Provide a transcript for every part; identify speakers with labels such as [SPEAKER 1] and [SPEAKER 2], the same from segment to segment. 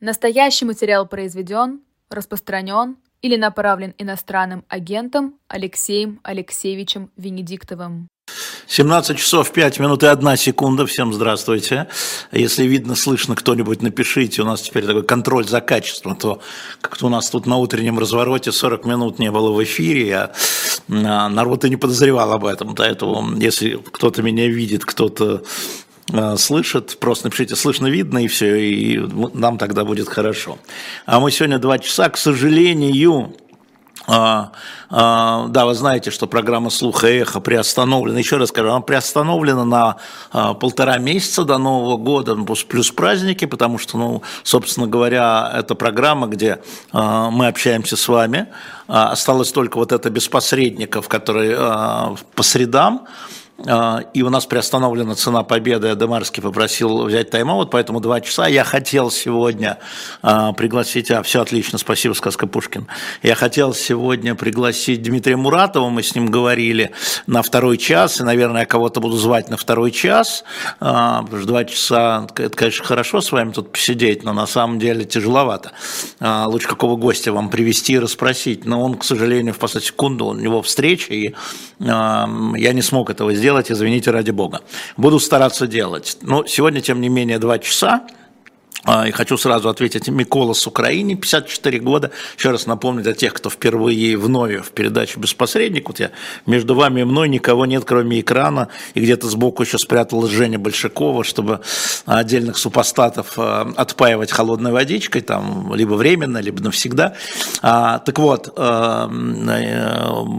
[SPEAKER 1] Настоящий материал произведен, распространен или направлен иностранным агентом Алексеем Алексеевичем Венедиктовым.
[SPEAKER 2] 17 часов 5 минут и 1 секунда. Всем здравствуйте. Если видно, слышно кто-нибудь, напишите. У нас теперь такой контроль за качеством. То как-то у нас тут на утреннем развороте 40 минут не было в эфире. а народ и не подозревал об этом. Поэтому, если кто-то меня видит, кто-то а, слышит, просто напишите слышно, видно, и все, и нам тогда будет хорошо. А мы сегодня два часа, к сожалению, а, а, да, вы знаете, что программа «Слуха и эхо» приостановлена. Еще раз скажу, она приостановлена на полтора месяца до Нового года, ну, плюс праздники, потому что, ну, собственно говоря, это программа, где мы общаемся с вами. А, осталось только вот это без посредников, которые по средам. А, и у нас приостановлена цена победы. Адемарский попросил взять тайм-аут, поэтому два часа. Я хотел сегодня а, пригласить... А, все отлично, спасибо, сказка Пушкин. Я хотел сегодня пригласить Дмитрия Муратова, мы с ним говорили на второй час, и, наверное, я кого-то буду звать на второй час, а, потому что два часа, это, конечно, хорошо с вами тут посидеть, но на самом деле тяжеловато. Лучше какого гостя вам привести и расспросить. Но он, к сожалению, в последнюю секунду, у него встреча, и я не смог этого сделать делать, извините, ради бога. Буду стараться делать. Но сегодня, тем не менее, два часа. А, и хочу сразу ответить, Микола с Украины, 54 года. Еще раз напомню для тех, кто впервые вновь в передаче «Без посредника». Вот я, между вами и мной никого нет, кроме экрана. И где-то сбоку еще спряталась Женя Большакова, чтобы отдельных супостатов а, отпаивать холодной водичкой, там, либо временно, либо навсегда. А, так вот, а,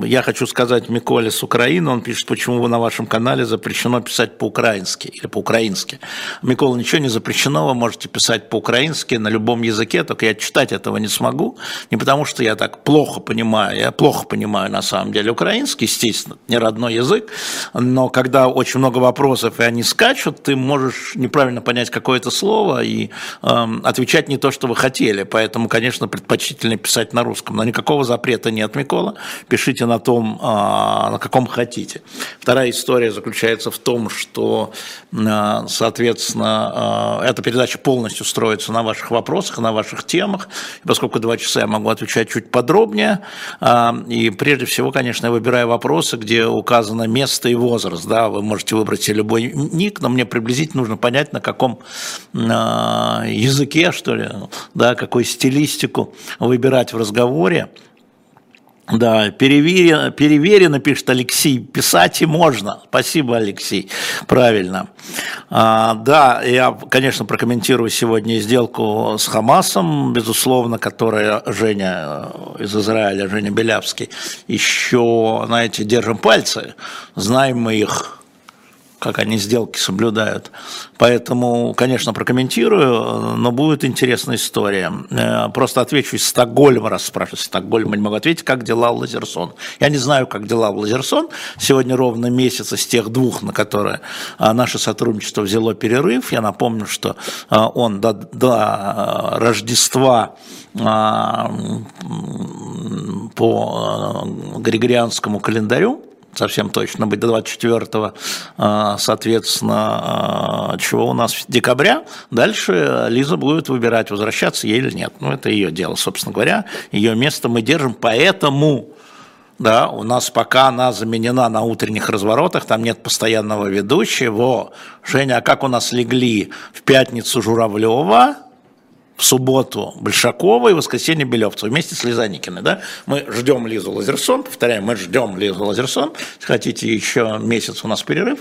[SPEAKER 2] я хочу сказать Миколе с Украины. Он пишет, почему на вашем канале запрещено писать по-украински или по-украински. Микола, ничего не запрещено, вы можете писать писать по-украински на любом языке, только я читать этого не смогу, не потому что я так плохо понимаю, я плохо понимаю на самом деле украинский, естественно, не родной язык, но когда очень много вопросов и они скачут, ты можешь неправильно понять какое-то слово и э, отвечать не то, что вы хотели, поэтому, конечно, предпочтительно писать на русском, но никакого запрета нет, Микола, пишите на том, э, на каком хотите. Вторая история заключается в том, что, э, соответственно, э, эта передача полностью полностью строится на ваших вопросах, на ваших темах. И поскольку два часа я могу отвечать чуть подробнее. А, и прежде всего, конечно, я выбираю вопросы, где указано место и возраст. Да, вы можете выбрать себе любой ник, но мне приблизительно нужно понять, на каком а, языке, что ли, да, какую стилистику выбирать в разговоре. Да, переверено, переверено, пишет Алексей, писать и можно. Спасибо, Алексей, правильно. А, да, я, конечно, прокомментирую сегодня сделку с Хамасом, безусловно, которая Женя э, из Израиля, Женя Белявский, еще, знаете, держим пальцы, знаем мы их как они сделки соблюдают. Поэтому, конечно, прокомментирую, но будет интересная история. Э, просто отвечу из Стокгольма, раз спрашивают, Стокгольма не могу ответить, как дела Лазерсон. Я не знаю, как дела Лазерсон. Сегодня ровно месяц из тех двух, на которые э, наше сотрудничество взяло перерыв. Я напомню, что э, он до, до Рождества по Григорианскому календарю совсем точно быть, до 24 а, соответственно, а, чего у нас, декабря. Дальше Лиза будет выбирать, возвращаться ей или нет. Ну, это ее дело, собственно говоря. Ее место мы держим, поэтому да, у нас пока она заменена на утренних разворотах, там нет постоянного ведущего. Женя, а как у нас легли в пятницу Журавлева, в субботу Большакова и в воскресенье Белевцева вместе с Лизаникиной. Да? Мы ждем Лизу Лазерсон, повторяем, мы ждем Лизу Лазерсон. Если хотите, еще месяц у нас перерыв.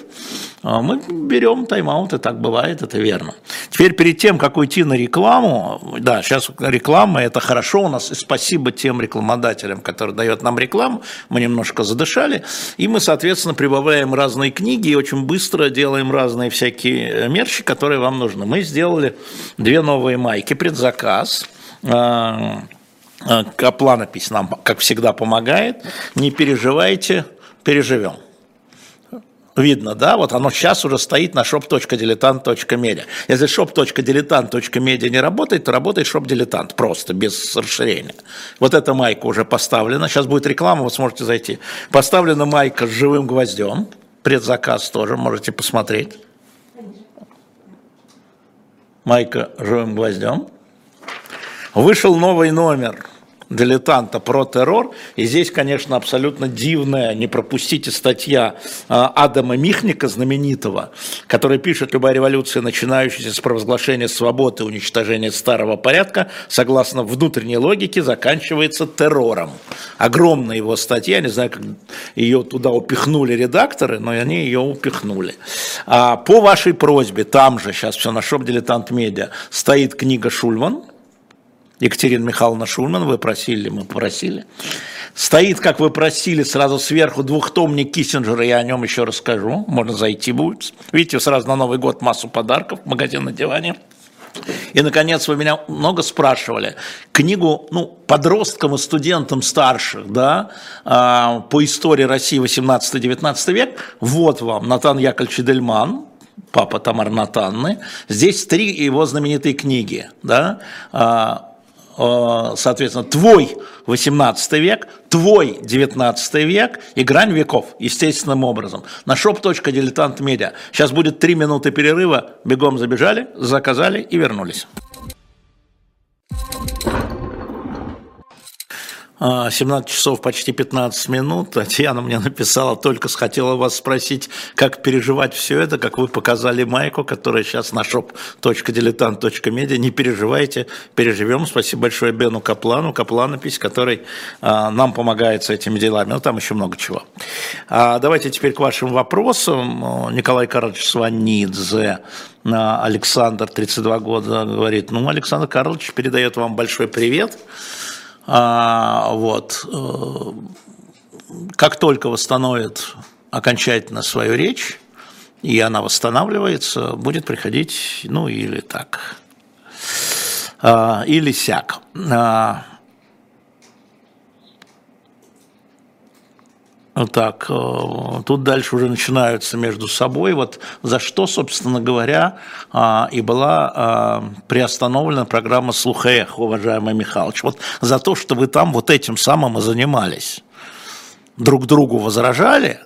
[SPEAKER 2] А мы берем тайм-аут, и так бывает, это верно. Теперь перед тем, как уйти на рекламу, да, сейчас реклама, это хорошо у нас, и спасибо тем рекламодателям, которые дают нам рекламу, мы немножко задышали, и мы, соответственно, прибавляем разные книги и очень быстро делаем разные всякие мерчи, которые вам нужны. Мы сделали две новые майки, предзаказ. А, а, Капланопись нам, как всегда, помогает. Не переживайте, переживем. Видно, да? Вот оно сейчас уже стоит на shop.diletant.media. Если shop.diletant.media не работает, то работает shop.diletant, просто, без расширения. Вот эта майка уже поставлена. Сейчас будет реклама, вы сможете зайти. Поставлена майка с живым гвоздем. Предзаказ тоже, можете посмотреть. Майка живым гвоздем. Вышел новый номер дилетанта про террор. И здесь, конечно, абсолютно дивная, не пропустите, статья а, Адама Михника, знаменитого, который пишет, любая революция, начинающаяся с провозглашения свободы и уничтожения старого порядка, согласно внутренней логике, заканчивается террором. Огромная его статья, не знаю, как ее туда упихнули редакторы, но они ее упихнули. А по вашей просьбе, там же, сейчас все на шоп «Дилетант Медиа», стоит книга Шульман, Екатерина Михайловна Шульман, вы просили, мы попросили. Стоит, как вы просили, сразу сверху двухтомник Киссинджера, я о нем еще расскажу, можно зайти будет. Видите, сразу на Новый год массу подарков, магазин на диване. И, наконец, вы меня много спрашивали. Книгу ну, подросткам и студентам старших да, а, по истории России 18-19 век. Вот вам Натан Яковлевич Дельман, папа Тамар Натанны. Здесь три его знаменитые книги. Да? Э, соответственно, твой 18 век, твой 19 век и грань веков, естественным образом. На shop.diletant.media. Сейчас будет 3 минуты перерыва, бегом забежали, заказали и вернулись. 17 часов почти 15 минут. Татьяна мне написала, только хотела вас спросить, как переживать все это, как вы показали майку, которая сейчас на shop.diletant.media. Не переживайте, переживем. Спасибо большое Бену Каплану, Капланопись, который а, нам помогает с этими делами. Ну, там еще много чего. А, давайте теперь к вашим вопросам. Николай Карлович Сванидзе, Александр, 32 года, говорит, ну, Александр Карлович передает вам большой привет. А, вот. Э, как только восстановит окончательно свою речь, и она восстанавливается, будет приходить, ну, или так, а, или сяк. Так, э, тут дальше уже начинаются между собой, вот за что, собственно говоря, а, и была а, приостановлена программа «Слухаэх», уважаемый Михайлович. Вот за то, что вы там вот этим самым и занимались. Друг другу возражали,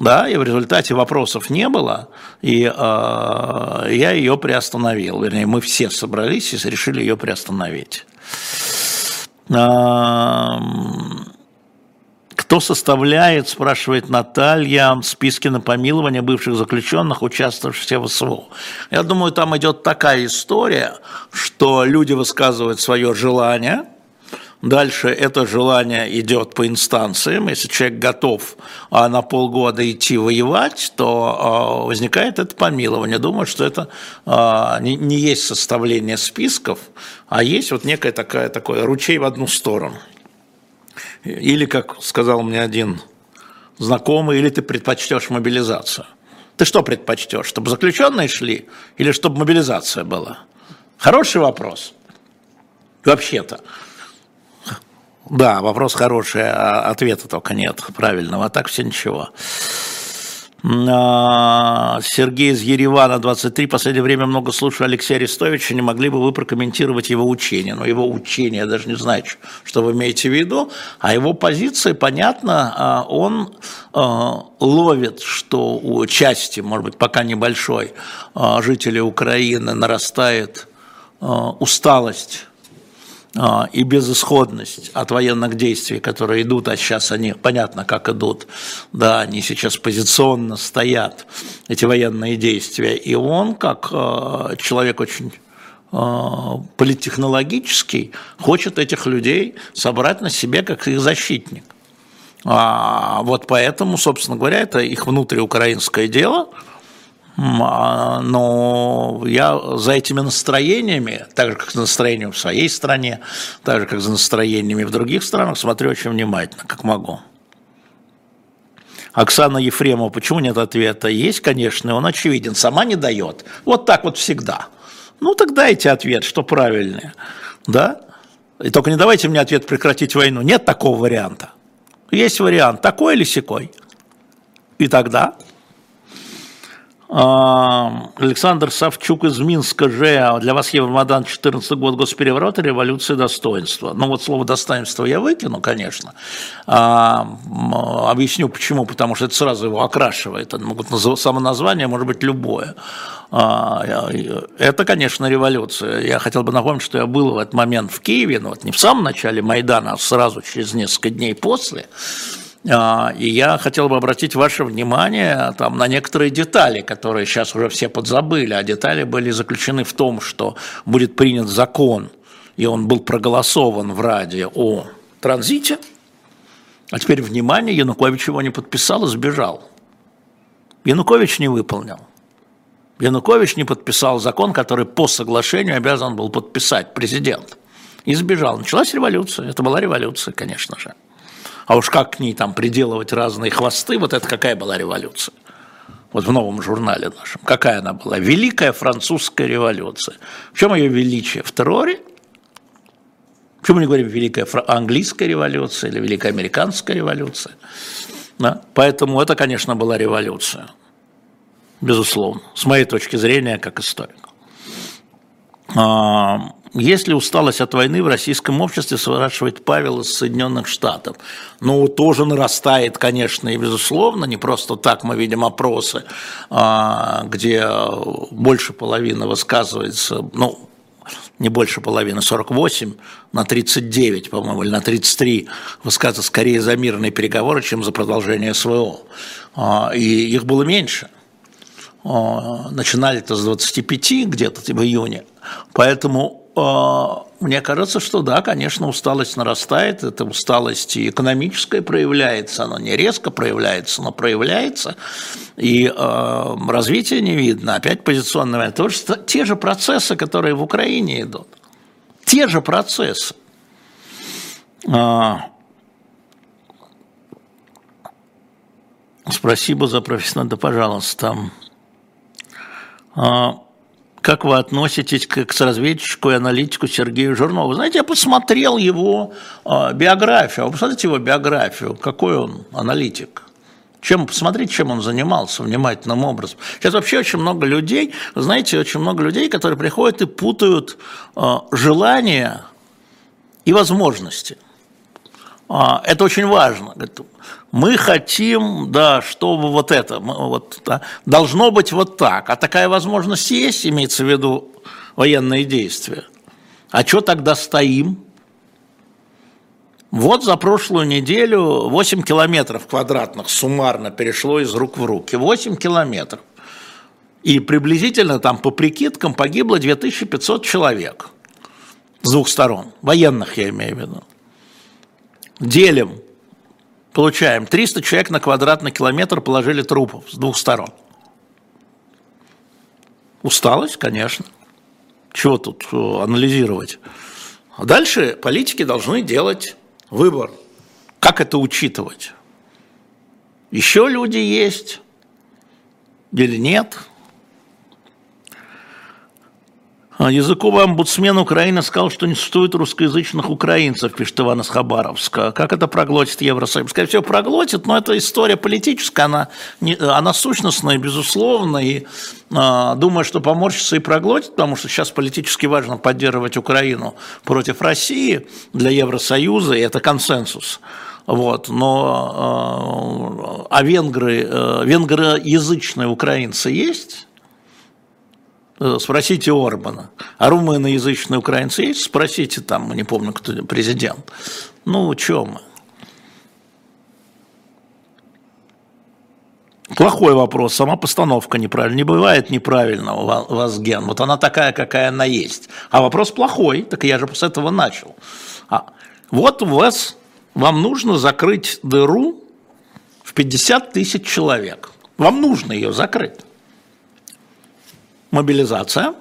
[SPEAKER 2] да, и в результате вопросов не было, и э, я ее приостановил. Вернее, мы все собрались и решили ее приостановить. Кто составляет, спрашивает Наталья, списки на помилование бывших заключенных, участвовавших в СВО? Я думаю, там идет такая история, что люди высказывают свое желание, Дальше это желание идет по инстанциям. Если человек готов а, на полгода идти воевать, то а, возникает это помилование. Думаю, что это а, не, есть составление списков, а есть вот некая такая, такой ручей в одну сторону. Или, как сказал мне один знакомый, или ты предпочтешь мобилизацию. Ты что предпочтешь, чтобы заключенные шли или чтобы мобилизация была? Хороший вопрос. Вообще-то. Да, вопрос хороший, а ответа только нет правильного, а так все ничего. А, Сергей из Еревана, 23. Последнее время много слушаю Алексея Арестовича. Не могли бы вы прокомментировать его учение? Но его учение, я даже не знаю, что вы имеете в виду. А его позиция, понятно, а, он а, ловит, что у части, может быть, пока небольшой, жителей Украины нарастает усталость и безысходность от военных действий, которые идут, а сейчас они, понятно, как идут, да, они сейчас позиционно стоят, эти военные действия, и он, как а, человек очень а, политтехнологический, хочет этих людей собрать на себе как их защитник. Вот поэтому, собственно говоря, это их внутриукраинское дело – а, но я за этими настроениями, так же, как за настроением в своей стране, так же, как за настроениями в других странах, смотрю очень внимательно, как могу. Оксана Ефремова, почему нет ответа? Есть, конечно, он очевиден, сама не дает. Вот так вот всегда. Ну, тогда дайте ответ, что правильное. Да? И только не давайте мне ответ прекратить войну. Нет такого варианта. Есть вариант, такой или секой. И тогда А, Александр Савчук из Минска же. Для вас Евромайдан 14 год госпереворота, революция достоинства. Ну вот слово достоинство я выкину, конечно. А, объясню почему. Потому что это сразу его окрашивает. Могут само название может быть любое. А, это, конечно, революция. Я хотел бы напомнить, что я был в этот момент в Киеве, но вот не в самом начале Майдана, а сразу через несколько дней после. А, и я хотел бы обратить ваше внимание там, на некоторые детали, которые сейчас уже все подзабыли, а детали были заключены в том, что будет принят закон, и он был проголосован в Раде о транзите, а теперь, внимание, Янукович его не подписал и сбежал. Янукович не выполнил. Янукович не подписал закон, который по соглашению обязан был подписать президент. И сбежал. Началась революция. Это была революция, конечно же. А уж как к ней там приделывать разные хвосты, вот это какая была революция? Вот в новом журнале нашем. Какая она была? Великая французская революция. В чем ее величие? В терроре? Почему мы не говорим Великая английская революция или Великая американская революция? Да? Поэтому это, конечно, была революция. Безусловно. С моей точки зрения, как историка. А, есть ли усталость от войны в российском обществе, спрашивает Павел из Соединенных Штатов. Ну, тоже нарастает, конечно, и безусловно, не просто так мы видим опросы, а, где больше половины высказывается, ну, не больше половины, 48 на 39, по-моему, или на 33 высказывается скорее за мирные переговоры, чем за продолжение СВО. А, и их было меньше. А, начинали это с 25 где-то в июне. Поэтому мне кажется, что да, конечно, усталость нарастает, эта усталость и экономическая проявляется, она не резко проявляется, но проявляется, и э, развития не видно. Опять позиционное, то что те же процессы, которые в Украине идут, те же процессы. А, спасибо за профессионально, да, пожалуйста. А, как вы относитесь к, к разведчику и аналитику Сергею Жирнову? Знаете, я посмотрел его э, биографию. Вы посмотрите его биографию. Какой он аналитик? Чем, посмотрите, чем он занимался внимательным образом. Сейчас вообще очень много людей, знаете, очень много людей, которые приходят и путают э, желания и возможности. А, это очень важно. Мы хотим, да, чтобы вот это, вот, да, должно быть вот так. А такая возможность есть, имеется в виду военные действия. А что тогда стоим? Вот за прошлую неделю 8 километров квадратных суммарно перешло из рук в руки. 8 километров. И приблизительно там по прикидкам погибло 2500 человек с двух сторон. Военных я имею в виду делим, получаем 300 человек на квадратный километр положили трупов с двух сторон. Усталость, конечно. Чего тут э, анализировать? А дальше политики должны делать выбор. Как это учитывать? Еще люди есть или нет? А языковый омбудсмен Украины сказал, что не существует русскоязычных украинцев, пишет Иван из Хабаровска. Как это проглотит Евросоюз? Скорее всего, проглотит, но это история политическая, она, не, она сущностная, безусловно, и э, думаю, что поморщится и проглотит, потому что сейчас политически важно поддерживать Украину против России для Евросоюза, и это консенсус. Вот, но э, а венгры, э, венгроязычные украинцы есть? Спросите Орбана. А румыноязычные украинцы есть? Спросите там, не помню, кто президент. Ну, что мы? Плохой вопрос, сама постановка неправильная. Не бывает неправильного вас ген. Вот она такая, какая она есть. А вопрос плохой, так я же с этого начал. А, вот у вас, вам нужно закрыть дыру в 50 тысяч человек. Вам нужно ее закрыть мобилизация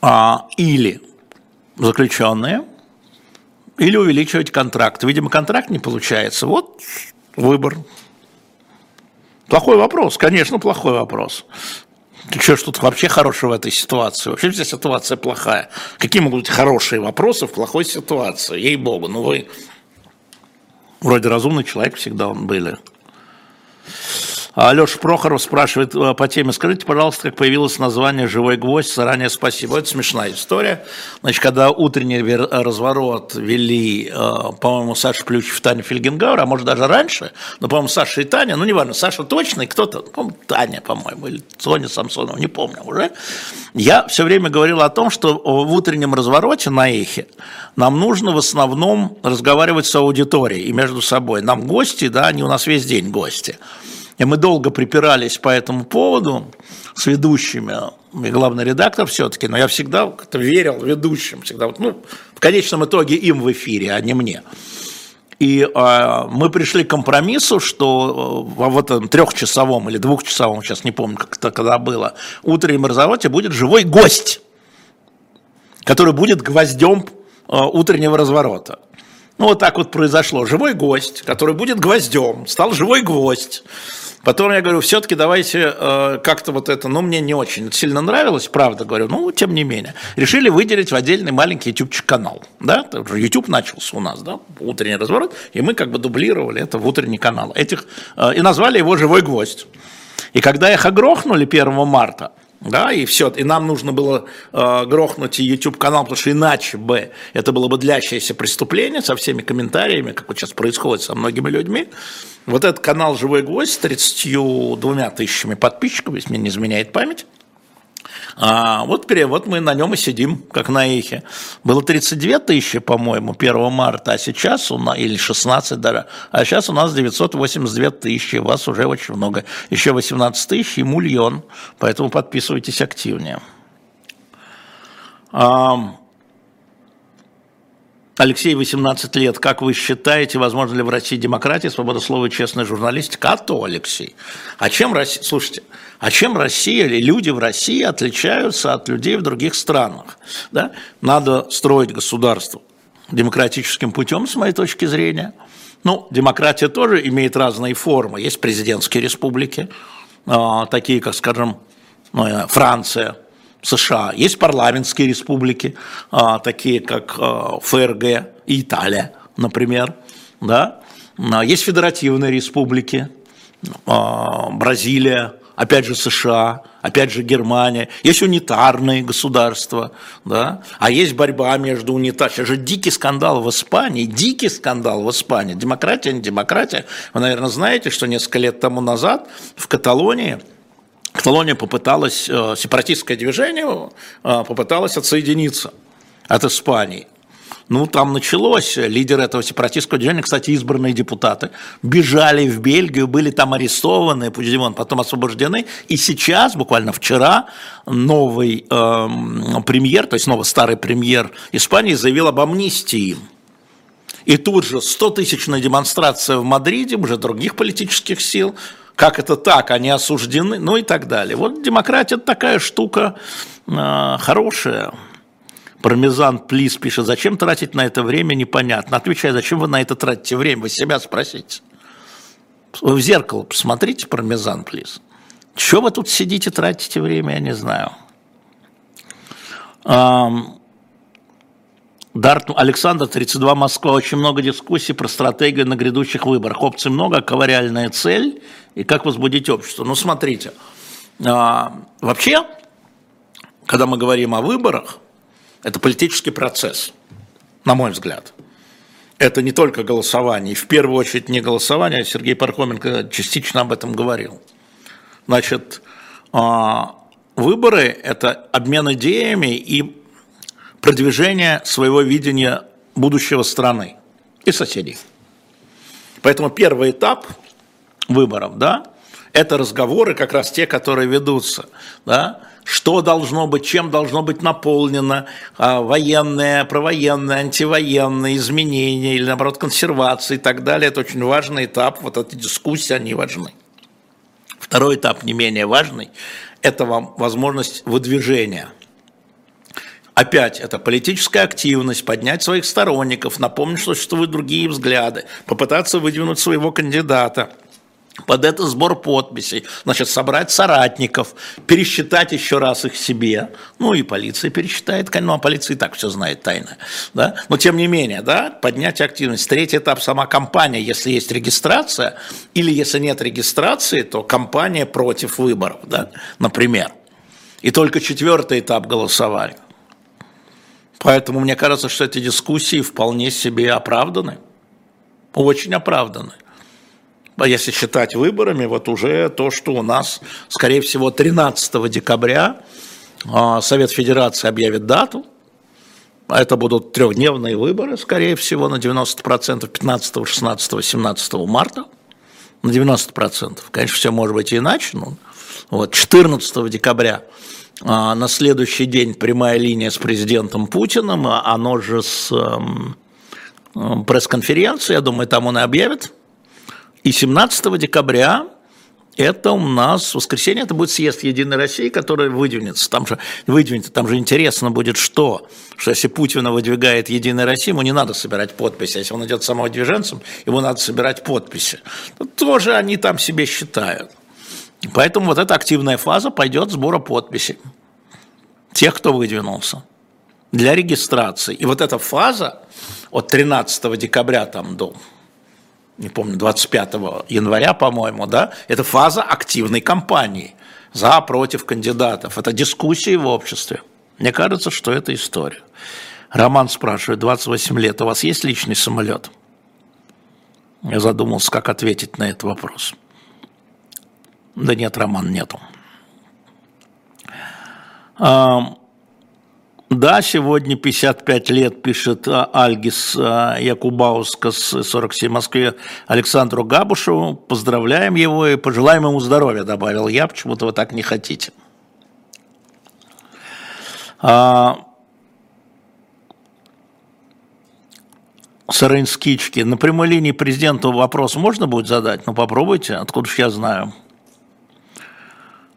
[SPEAKER 2] а, или заключенные, или увеличивать контракт. Видимо, контракт не получается. Вот выбор. Плохой вопрос, конечно, плохой вопрос. Что ж тут вообще хорошего в этой ситуации? Вообще вся ситуация плохая. Какие могут быть хорошие вопросы в плохой ситуации? Ей-богу, ну вы вроде разумный человек всегда он были. Алеша Прохоров спрашивает э, по теме, скажите, пожалуйста, как появилось название «Живой гвоздь», заранее спасибо. Это смешная история. Значит, когда утренний разворот вели, э, по-моему, Саша Плющев, Таня Фельгенгауэр, а может даже раньше, но, по-моему, Саша и Таня, ну, неважно, Саша точно, и кто-то, по Таня, по-моему, или Соня Самсонова, не помню уже, я все время говорил о том, что в утреннем развороте на эхе нам нужно в основном разговаривать с аудиторией и между собой. Нам гости, да, они у нас весь день гости – и мы долго припирались по этому поводу с ведущими, и главный редактор все-таки, но я всегда как-то верил ведущим, всегда, ну, в конечном итоге им в эфире, а не мне. И э, мы пришли к компромиссу, что э, в этом трехчасовом или двухчасовом, сейчас не помню, как это когда было, утреннем разговороте будет живой гость, который будет гвоздем э, утреннего разворота. Ну, вот так вот произошло. Живой гость, который будет гвоздем, стал живой гвоздь. Потом я говорю, все-таки давайте э, как-то вот это, ну, мне не очень сильно нравилось, правда говорю, ну, тем не менее. Решили выделить в отдельный маленький YouTube-канал, да, YouTube начался у нас, да, утренний разворот, и мы как бы дублировали это в утренний канал. Этих, э, и назвали его «Живой гвоздь». И когда их огрохнули 1 марта, да, и все, и нам нужно было э, грохнуть YouTube канал, потому что иначе бы это было бы длящееся преступление со всеми комментариями, как вот сейчас происходит со многими людьми. Вот этот канал «Живой гвоздь» с 32 тысячами подписчиков, если мне не изменяет память, а вот, вот мы на нем и сидим, как на эхе. Было 32 тысячи, по-моему, 1 марта, а сейчас у нас, или 16 даже, а сейчас у нас 982 тысячи, вас уже очень много. Еще 18 тысяч и мульон, поэтому подписывайтесь активнее. Алексей, 18 лет. Как вы считаете, возможно ли в России демократия, свобода слова и честная журналистика? А то, Алексей. А чем Россия... Слушайте, а чем Россия или люди в России отличаются от людей в других странах? Да? Надо строить государство демократическим путем, с моей точки зрения. Ну, демократия тоже имеет разные формы. Есть президентские республики, а, такие, как, скажем, ну, Франция – США. Есть парламентские республики, а, такие как а, ФРГ и Италия, например. Да? Есть федеративные республики, Бразилия, опять же США, опять же Германия, есть унитарные государства, да, а есть борьба между унитарными. Сейчас же дикий скандал в Испании, дикий скандал в Испании, демократия, не демократия. Вы, наверное, знаете, что несколько лет тому назад в Каталонии – Каталония попыталась, э, сепаратистское движение э, попыталось отсоединиться от Испании. Ну, там началось, лидеры этого сепаратистского движения, кстати, избранные депутаты, бежали в Бельгию, были там арестованы, Пучдемон потом освобождены, и сейчас, буквально вчера, новый э, премьер, то есть новый старый премьер Испании заявил об амнистии. И тут же 100-тысячная демонстрация в Мадриде, уже других политических сил, как это так, они осуждены, ну и так далее. Вот демократия такая штука э, хорошая. Пармезан Плиз пишет, зачем тратить на это время, непонятно. Отвечаю, зачем вы на это тратите время, вы себя спросите. Вы в зеркало посмотрите, Пармезан Плиз. Чего вы тут сидите, тратите время, я не знаю. Дарт Александр, 32, Москва. Очень много дискуссий про стратегию на грядущих выборах. Опций много, ковариальная цель и как возбудить общество. Ну, смотрите, а, вообще, когда мы говорим о выборах, это политический процесс, на мой взгляд. Это не только голосование, в первую очередь не голосование, а Сергей Пархоменко частично об этом говорил. Значит, а, выборы – это обмен идеями и продвижение своего видения будущего страны и соседей. Поэтому первый этап выборов, да, это разговоры как раз те, которые ведутся, да, что должно быть, чем должно быть наполнено а, военное, провоенное, антивоенное изменения или, наоборот, консервация и так далее. Это очень важный этап, вот эти дискуссии, они важны. Второй этап, не менее важный, это вам возможность выдвижения – Опять это политическая активность, поднять своих сторонников, напомнить, что существуют другие взгляды, попытаться выдвинуть своего кандидата под это сбор подписей, значит, собрать соратников, пересчитать еще раз их себе, ну и полиция пересчитает, ну а полиция и так все знает тайно, да, но тем не менее, да, поднять активность. Третий этап – сама кампания, если есть регистрация, или если нет регистрации, то кампания против выборов, да, например. И только четвертый этап – голосования. Поэтому мне кажется, что эти дискуссии вполне себе оправданы, очень оправданы. А если считать выборами, вот уже то, что у нас, скорее всего, 13 декабря а, Совет Федерации объявит дату, а это будут трехдневные выборы, скорее всего, на 90%, 15, 16, 17 марта, на 90%. Конечно, все может быть иначе, но вот 14 декабря а, на следующий день прямая линия с президентом Путиным, оно же с эм, пресс-конференцией, я думаю, там он и объявит и 17 декабря это у нас воскресенье, это будет съезд Единой России, который выдвинется. Там же, выдвинется, там же интересно будет что? Что если Путина выдвигает Единая Россия, ему не надо собирать подписи. Если он идет самовыдвиженцем, ему надо собирать подписи. Тоже они там себе считают. Поэтому вот эта активная фаза пойдет сбора подписей. Тех, кто выдвинулся. Для регистрации. И вот эта фаза от 13 декабря там до не помню, 25 января, по-моему, да, это фаза активной кампании за, против кандидатов. Это дискуссии в обществе. Мне кажется, что это история. Роман спрашивает, 28 лет, у вас есть личный самолет? Я задумался, как ответить на этот вопрос. Да нет, Роман, нету. Да, сегодня 55 лет, пишет а, Альгис а, Якубаускас, 47 в Москве, Александру Габушеву. Поздравляем его и пожелаем ему здоровья, добавил я. Почему-то вы так не хотите. А, Сарынскички. На прямой линии президенту вопрос можно будет задать? Ну, попробуйте, откуда же я знаю.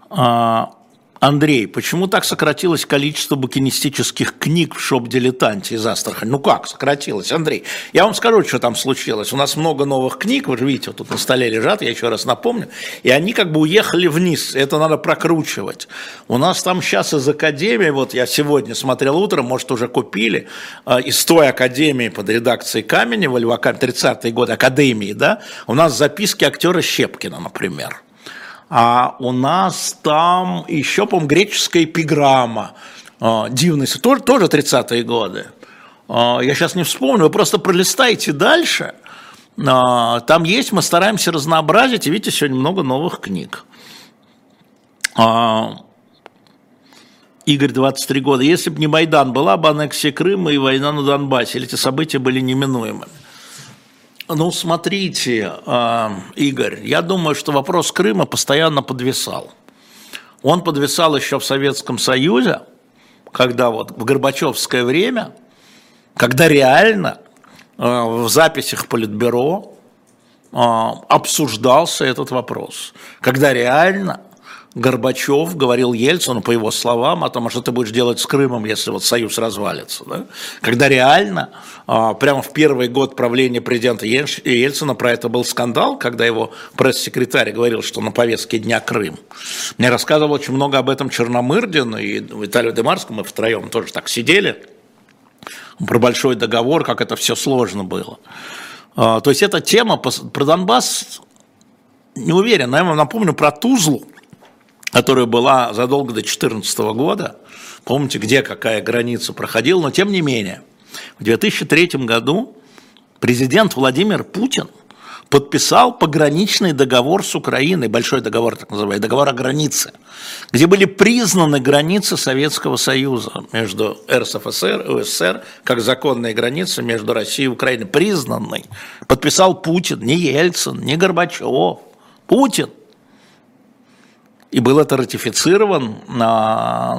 [SPEAKER 2] А, Андрей, почему так сократилось количество букинистических книг в шоп-дилетанте из Астрахани? Ну как сократилось, Андрей? Я вам скажу, что там случилось. У нас много новых книг, вы же видите, вот тут на столе лежат, я еще раз напомню, и они как бы уехали вниз, это надо прокручивать. У нас там сейчас из Академии, вот я сегодня смотрел утром, может уже купили, э, из той Академии под редакцией Каменева, Льва 30-е годы, Академии, да, у нас записки актера Щепкина, например а у нас там еще, по-моему, греческая эпиграмма, а, дивный, тоже, тоже 30-е годы. А, я сейчас не вспомню, вы просто пролистайте дальше, а, там есть, мы стараемся разнообразить, и видите, сегодня много новых книг. Игорь, 23 года. Если бы не Майдан, была бы аннексия Крыма и война на Донбассе, или эти события были неминуемыми? Ну, смотрите, а, Игорь, я думаю, что вопрос Крыма постоянно подвисал. Он подвисал еще в Советском Союзе, когда вот в Горбачевское время, когда реально а, в записях Политбюро а, обсуждался этот вопрос, когда реально Горбачев говорил Ельцину, по его словам, о том, а что ты будешь делать с Крымом, если вот Союз развалится. Да? Когда реально, а, прямо в первый год правления президента Ельцина про это был скандал, когда его пресс-секретарь говорил, что на повестке дня Крым. Мне рассказывал очень много об этом Черномырдин и Виталий Демарском, мы втроем тоже так сидели, про большой договор, как это все сложно было. А, то есть эта тема про Донбасс, не уверен, я вам напомню про Тузлу, которая была задолго до 2014 года, помните, где какая граница проходила, но тем не менее, в 2003 году президент Владимир Путин подписал пограничный договор с Украиной, большой договор, так называемый, договор о границе, где были признаны границы Советского Союза между РСФСР и УССР, как законные границы между Россией и Украиной, признанный. Подписал Путин, не Ельцин, не Горбачев, Путин. И был это ратифицирован,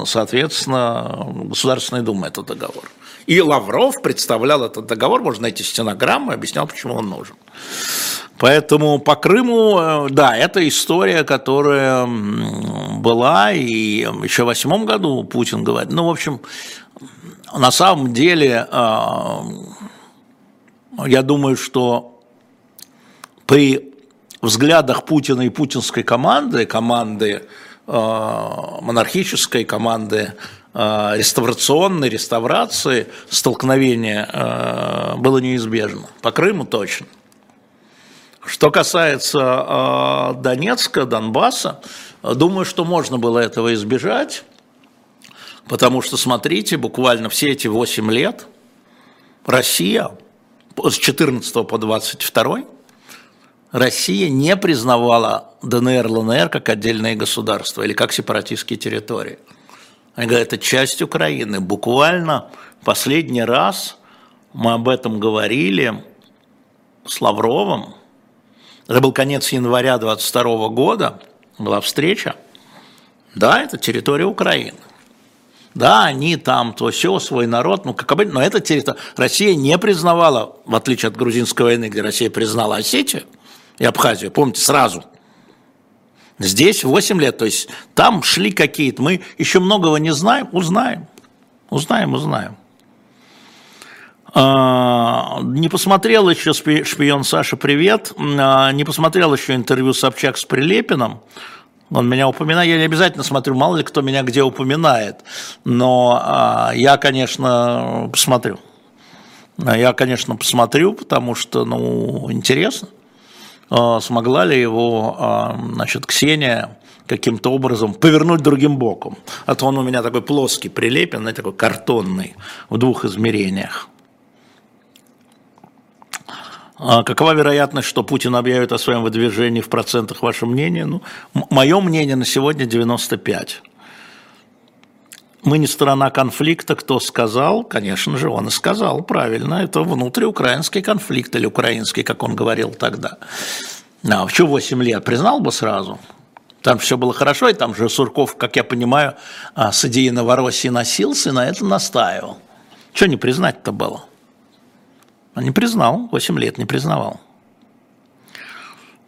[SPEAKER 2] соответственно, Государственной Думой этот договор. И Лавров представлял этот договор, можно найти стенограмму, объяснял, почему он нужен. Поэтому по Крыму, э, да, это история, которая была, и еще в восьмом году Путин говорит, ну, в общем, на самом деле, э, я думаю, что при взглядах Путина и путинской команды, команды монархической, команды реставрационной, реставрации, столкновение было неизбежно. По Крыму точно. Что касается Донецка, Донбасса, думаю, что можно было этого избежать, потому что, смотрите, буквально все эти 8 лет Россия с 14 по 22 Россия не признавала ДНР, ЛНР как отдельные государства или как сепаратистские территории. Они говорят, это часть Украины. Буквально последний раз мы об этом говорили с Лавровым. Это был конец января 22 года, была встреча. Да, это территория Украины. Да, они там, то все, свой народ, ну, как обычно, но эта территория Россия не признавала, в отличие от грузинской войны, где Россия признала Осетию и Абхазию, помните, сразу. Здесь 8 лет, то есть там шли какие-то, мы еще многого не знаем, узнаем, узнаем, узнаем. А, не посмотрел еще шпион Саша, привет. А, не посмотрел еще интервью Собчак с Прилепиным. Он меня упоминает, я не обязательно смотрю, мало ли кто меня где упоминает, но а, я, конечно, посмотрю. Я, конечно, посмотрю, потому что, ну, интересно, смогла ли его, а, значит, Ксения каким-то образом повернуть другим боком. А то он у меня такой плоский, прилепенный, такой картонный в двух измерениях. А какова вероятность, что Путин объявит о своем выдвижении в процентах, ваше мнение? Ну, мое мнение на сегодня 95. Мы не сторона конфликта, кто сказал, конечно же, он и сказал правильно, это внутриукраинский конфликт, или украинский, как он говорил тогда. А что 8 лет, признал бы сразу? Там все было хорошо, и там же Сурков, как я понимаю, а, с идеей Новороссии носился и на это настаивал. Что не признать-то было? Он не признал, 8 лет не признавал.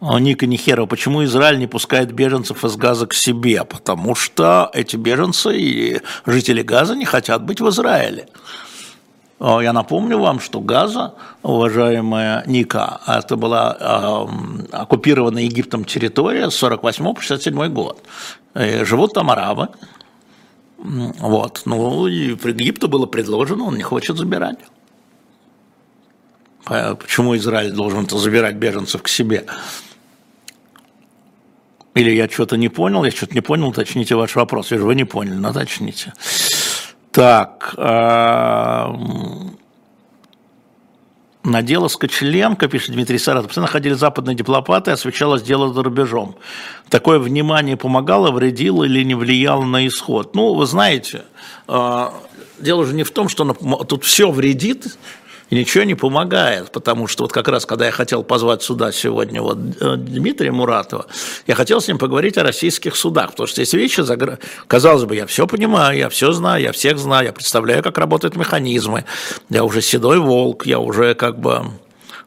[SPEAKER 2] А Ника Нихерова, почему Израиль не пускает беженцев из Газа к себе? Потому что эти беженцы и жители Газа не хотят быть в Израиле. А я напомню вам, что Газа, уважаемая Ника, это была э, оккупированная Египтом территория с 48 по 67 год. И живут там арабы. Вот. Ну, и Египту было предложено, он не хочет забирать. Почему Израиль должен забирать беженцев к себе? Или я что-то не понял, я что-то не понял, уточните ваш вопрос. Я же вы не поняли, но уточните. Так, а, на дело Скочеленко, пишет Дмитрий Саратов, постоянно ходили западные дипломаты, освещалось дело за рубежом. Такое внимание помогало, вредило или не влияло на исход? Ну, вы знаете, а, дело же не в том, что тут все вредит, и ничего не помогает, потому что вот как раз, когда я хотел позвать сюда сегодня вот э, Дмитрия Муратова, я хотел с ним поговорить о российских судах, потому что здесь вещи, казалось бы, я все понимаю, я все знаю, я всех знаю, я представляю, как работают механизмы, я уже седой волк, я уже как бы,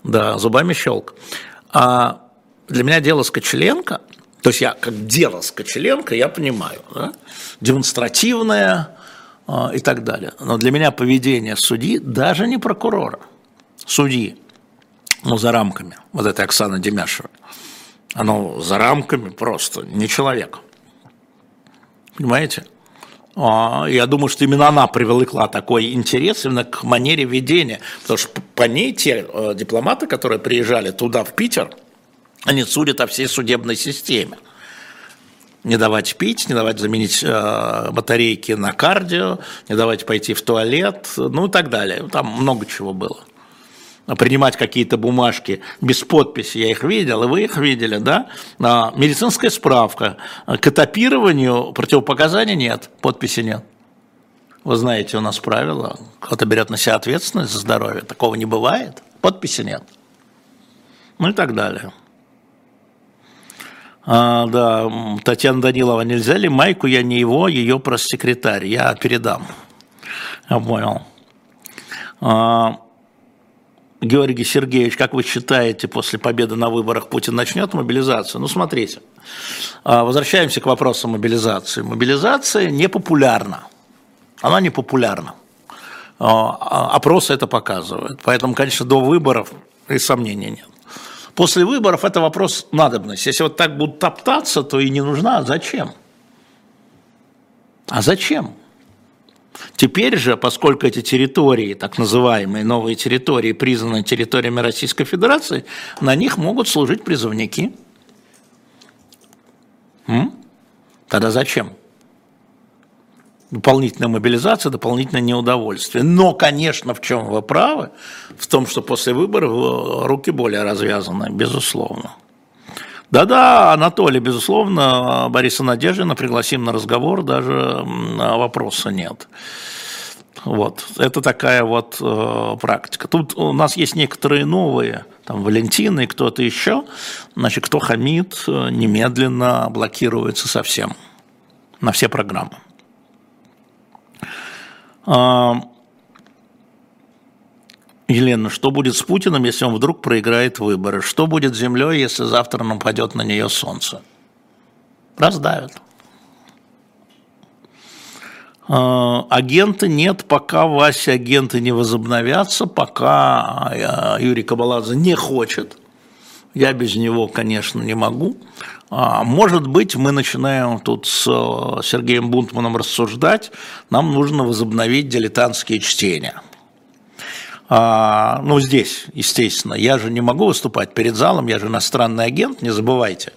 [SPEAKER 2] да, зубами щелк. А для меня дело Скочеленко, то есть я как дело Скочеленко, я понимаю, да, демонстративное, и так далее. Но для меня поведение судьи, даже не прокурора, судьи, ну, за рамками, вот этой Оксаны Демяшевой, оно за рамками просто, не человек. Понимаете? А, я думаю, что именно она привлекла такой интерес именно к манере ведения, потому что по ней те э, дипломаты, которые приезжали туда, в Питер, они судят о всей судебной системе не давать пить, не давать заменить э, батарейки на кардио, не давать пойти в туалет, ну и так далее. Там много чего было. Принимать какие-то бумажки без подписи, я их видел, и вы их видели, да? А, медицинская справка. К этапированию противопоказаний нет, подписи нет. Вы знаете, у нас правило, кто-то берет на себя ответственность за здоровье, такого не бывает, подписи нет. Ну и так далее. А, да, Татьяна Данилова, нельзя ли майку, я не его, ее пресс-секретарь, я передам. Я понял. А, Георгий Сергеевич, как вы считаете, после победы на выборах Путин начнет мобилизацию? Ну, смотрите, а, возвращаемся к вопросу мобилизации. Мобилизация непопулярна. Она непопулярна. А, опросы это показывают. Поэтому, конечно, до выборов и сомнений нет. После выборов это вопрос надобности. Если вот так будут топтаться, то и не нужна. А зачем? А зачем? Теперь же, поскольку эти территории, так называемые новые территории, признаны территориями Российской Федерации, на них могут служить призывники. М? Тогда зачем? Дополнительная мобилизация, дополнительное неудовольствие. Но, конечно, в чем вы правы? В том, что после выборов э, руки более развязаны, безусловно. Да-да, Анатолий, безусловно, Бориса Надеждина пригласим на разговор, даже вопроса нет. Вот, это такая вот э, практика. Тут у нас есть некоторые новые, там Валентина и кто-то еще, значит, кто хамит, э, немедленно блокируется совсем на все программы. А, Елена, что будет с Путиным, если он вдруг проиграет выборы? Что будет с Землей, если завтра нападет на нее Солнце? Раздавят. А, агенты нет, пока Вася агенты не возобновятся, пока а, Юрий Кабаладзе не хочет. Я без него, конечно, не могу. А, может быть, мы начинаем тут с Сергеем Бунтманом рассуждать, нам нужно возобновить дилетантские чтения – а, ну, здесь, естественно, я же не могу выступать перед залом, я же иностранный агент, не забывайте.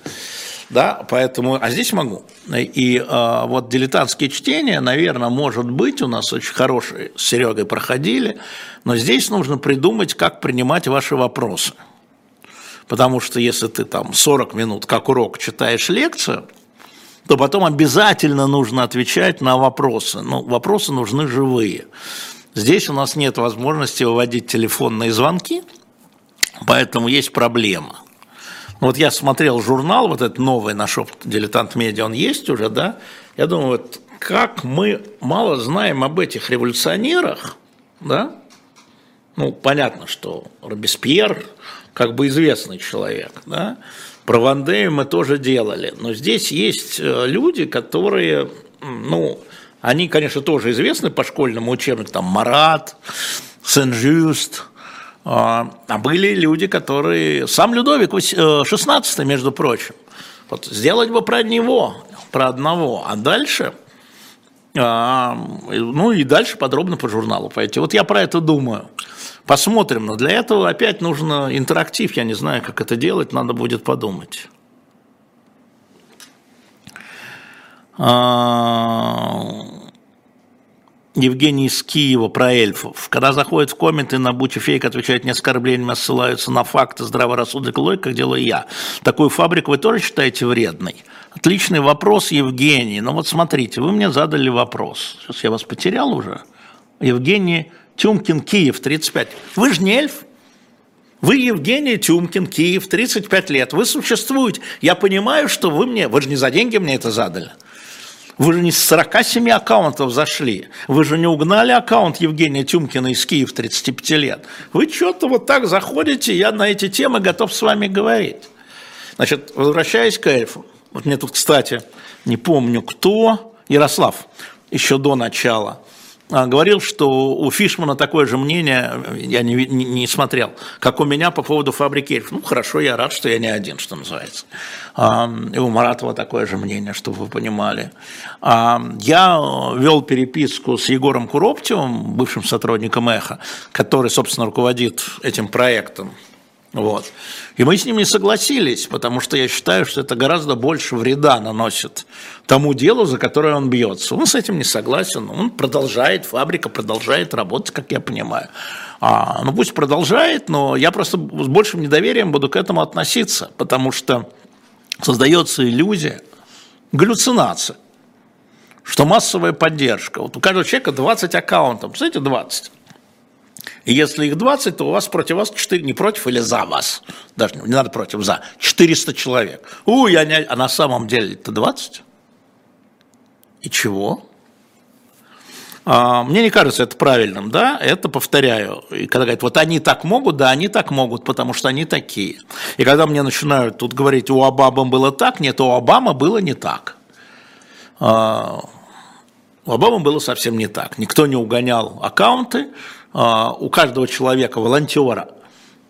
[SPEAKER 2] Да, поэтому, а здесь могу. И а, вот дилетантские чтения, наверное, может быть, у нас очень хорошие с Серегой проходили, но здесь нужно придумать, как принимать ваши вопросы. Потому что если ты там 40 минут, как урок, читаешь лекцию, то потом обязательно нужно отвечать на вопросы. Ну, вопросы нужны живые. Здесь у нас нет возможности выводить телефонные звонки, поэтому есть проблема. Вот я смотрел журнал, вот этот новый наш «Дилетант Медиа», он есть уже, да? Я думаю, вот как мы мало знаем об этих революционерах, да? Ну, понятно, что Робеспьер как бы известный человек, да? Про Вандею мы тоже делали, но здесь есть э, люди, которые, ну, они, конечно, тоже известны по школьному учебнику, там Марат, Сен-Жюст, а, а были люди, которые... Сам Людовик XVI, э, между прочим. Вот сделать бы про него, про одного, а дальше... А, ну и дальше подробно по журналу пойти. Вот я про это думаю. Посмотрим, но для этого опять нужно интерактив, я не знаю, как это делать, надо будет подумать. А, Евгений из Киева про эльфов. Когда заходят в комменты на Бучи Фейк, отвечают не оскорблениями, а ссылаются на факты, здраворассудок и логика, как делаю я. Такую фабрику вы тоже считаете вредной? Отличный вопрос, Евгений. Ну вот смотрите, вы мне задали вопрос. Сейчас я вас потерял уже. Евгений Тюмкин, Киев, 35. Вы же не эльф? Вы Евгений Тюмкин, Киев, 35 лет. Вы существуете. Я понимаю, что вы мне... Вы же не за деньги мне это задали. Вы же не с 47 аккаунтов зашли. Вы же не угнали аккаунт Евгения Тюмкина из Киев 35 лет. Вы что-то вот так заходите, я на эти темы готов с вами говорить. Значит, возвращаясь к эльфу. Вот мне тут, кстати, не помню кто, Ярослав, еще до начала говорил, что у Фишмана такое же мнение, я не, не, не смотрел, как у меня по поводу фабрики эльф. Ну, хорошо, я рад, что я не один, что называется. А, и у Маратова такое же мнение, чтобы вы понимали. А, я вел переписку с Егором Куроптевым, бывшим сотрудником «Эхо», который, собственно, руководит этим проектом вот. И мы с ним не согласились, потому что я считаю, что это гораздо больше вреда наносит тому делу, за которое он бьется. Он с этим не согласен, он продолжает, фабрика продолжает работать, как я понимаю. А, ну пусть продолжает, но я просто с большим недоверием буду к этому относиться, потому что создается иллюзия, галлюцинация, что массовая поддержка. Вот у каждого человека 20 аккаунтов, представляете, 20. И если их 20, то у вас против вас 4, не против или за вас, даже не надо против, за, 400 человек. У, я не, а на самом деле это 20? И чего? А, мне не кажется это правильным, да, это повторяю. И когда говорят, вот они так могут, да, они так могут, потому что они такие. И когда мне начинают тут говорить, у Обамы было так, нет, у Обамы было не так. А, у Обамы было совсем не так. Никто не угонял аккаунты, у каждого человека, волонтера,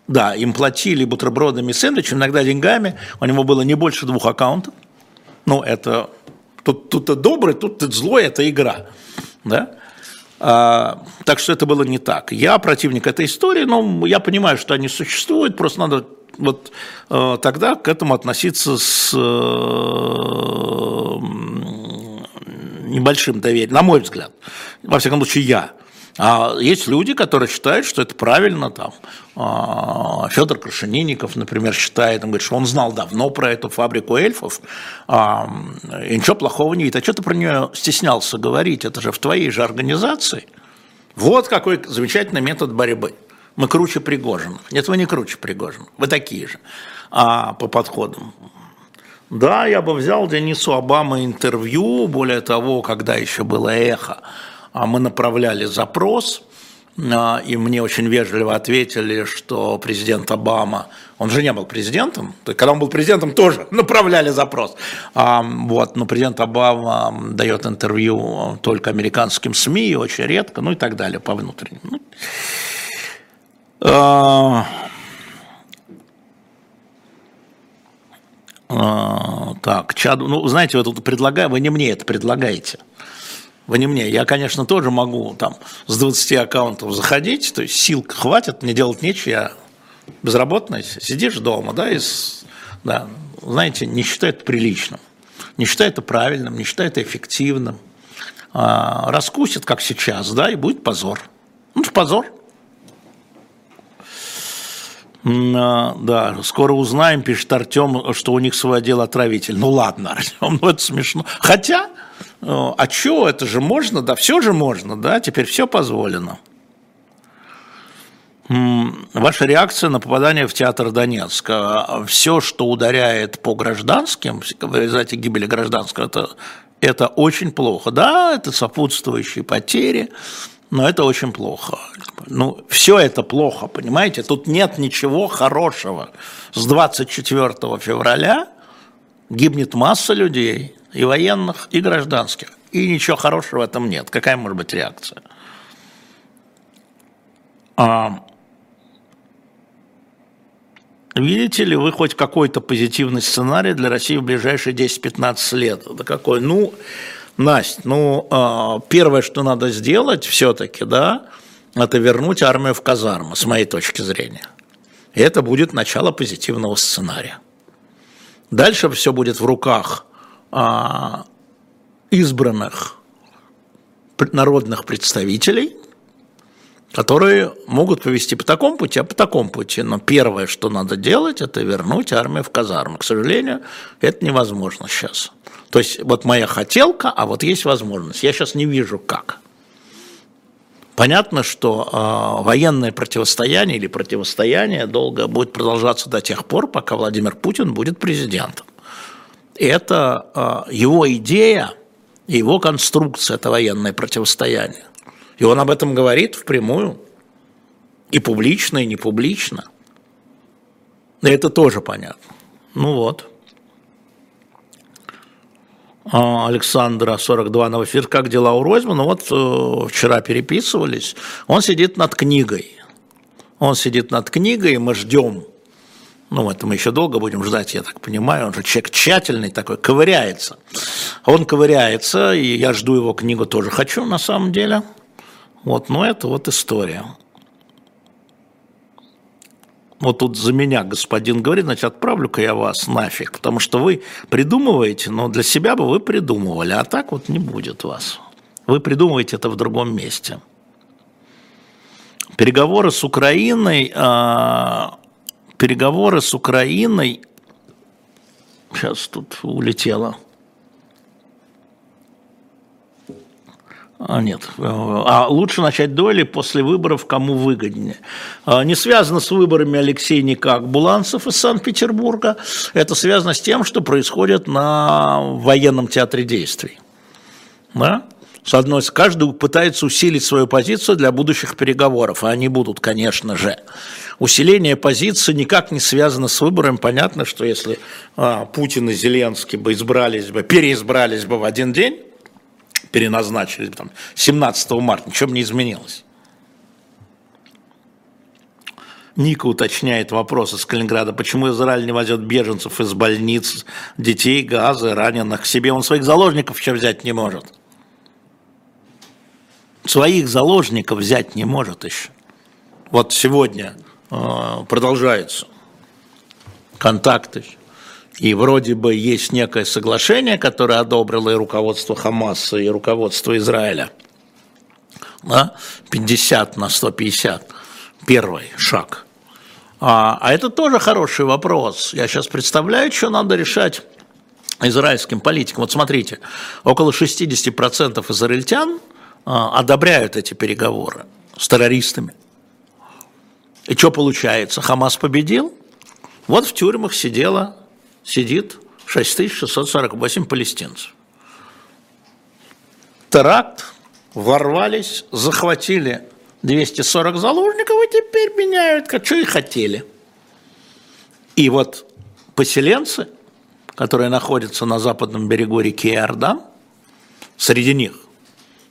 [SPEAKER 2] Да, им платили бутербродами и сэндвичем, иногда деньгами. У него было не больше двух аккаунтов. Ну, это тут, тут ты добрый, тут ты злой, это игра. Да? А, так что это было не так. Я противник этой истории, но я понимаю, что они существуют, просто надо вот э, тогда к этому относиться с э, небольшим доверием, на мой взгляд. Во всяком случае, я. А есть люди, которые считают, что это правильно. Там, а, Федор Крашенинников, например, считает, он говорит, что он знал давно про эту фабрику эльфов, а, и ничего плохого не видит. А что ты про нее стеснялся говорить? Это же в твоей же организации. Вот какой замечательный метод борьбы. Мы круче Пригожина. Нет, вы не круче Пригожина. Вы такие же а, по подходам. Да, я бы взял Денису Обама интервью, более того, когда еще было эхо, мы направляли запрос, а, и мне очень вежливо ответили, что президент Обама, он же не был президентом, когда он был президентом, тоже направляли запрос. А, вот, но президент Обама дает интервью только американским СМИ, очень редко, ну и так далее по внутренним. Ну, а, так, Чаду, ну, знаете, вы тут предлагаю, вы не мне это предлагаете вы не мне. Я, конечно, тоже могу там с 20 аккаунтов заходить, то есть сил хватит, мне делать нечего, я безработный, сидишь дома, да, и, да, знаете, не считаю это приличным, не считаю это правильным, не считаю это эффективным. А, раскусит, как сейчас, да, и будет позор. Ну, позор. А, да, скоро узнаем, пишет Артем, что у них свой отдел отравитель. Ну ладно, Артем, ну это смешно. Хотя, а что, это же можно, да, все же можно, да, теперь все позволено. Ваша реакция на попадание в театр Донецка. Все, что ударяет по гражданским, в результате гибели гражданского, это, это очень плохо. Да, это сопутствующие потери, но это очень плохо. Ну, все это плохо, понимаете? Тут нет ничего хорошего. С 24 февраля гибнет масса людей, и военных, и гражданских. И ничего хорошего в этом нет. Какая может быть реакция? А, видите ли вы хоть какой-то позитивный сценарий для России в ближайшие 10-15 лет? Да какой? Ну, Настя, ну, а, первое, что надо сделать все-таки, да, это вернуть армию в казармы, с моей точки зрения. И это будет начало позитивного сценария. Дальше все будет в руках а, избранных народных представителей, которые могут повести по такому пути, а по такому пути. Но первое, что надо делать, это вернуть армию в казармы. К сожалению, это невозможно сейчас. То есть вот моя хотелка, а вот есть возможность. Я сейчас не вижу как. Понятно, что э, военное противостояние или противостояние долго будет продолжаться до тех пор, пока Владимир Путин будет президентом это э, его идея, его конструкция, это военное противостояние. И он об этом говорит впрямую, и публично, и не публично. И это тоже понятно. Ну вот. А, Александра, 42 на эфир. Как дела у Ройзмана? Вот э, вчера переписывались. Он сидит над книгой. Он сидит над книгой, мы ждем ну, это мы еще долго будем ждать, я так понимаю, он же человек тщательный такой, ковыряется. Он ковыряется, и я жду его книгу тоже хочу, на самом деле. Вот, но это вот история. Вот тут за меня господин говорит, значит, отправлю-ка я вас нафиг, потому что вы придумываете, но для себя бы вы придумывали, а так вот не будет вас. Вы придумываете это в другом месте. Переговоры с Украиной а, переговоры с Украиной, сейчас тут улетело, А, нет. А лучше начать до или после выборов, кому выгоднее. А, не связано с выборами Алексей никак Буланцев из Санкт-Петербурга. Это связано с тем, что происходит на военном театре действий. Да? С одной стороны, каждый пытается усилить свою позицию для будущих переговоров, а они будут, конечно же. Усиление позиции никак не связано с выбором. Понятно, что если а, Путин и Зеленский бы избрались бы, переизбрались бы в один день, переназначили там 17 марта, ничего не изменилось. Ника уточняет вопрос из Калининграда, почему Израиль не возет беженцев из больниц, детей, газы, раненых к себе. Он своих заложников еще взять не может. Своих заложников взять не может еще. Вот сегодня э, продолжаются контакты. И вроде бы есть некое соглашение, которое одобрило и руководство Хамаса, и руководство Израиля. Да? 50 на 150. Первый шаг. А, а это тоже хороший вопрос. Я сейчас представляю, что надо решать израильским политикам. Вот смотрите, около 60% израильтян а, одобряют эти переговоры с террористами. И что получается? Хамас победил? Вот в тюрьмах сидело, сидит 6648 палестинцев. Теракт, ворвались, захватили 240 заложников и теперь меняют, как что и хотели. И вот поселенцы, которые находятся на западном берегу реки Иордан, среди них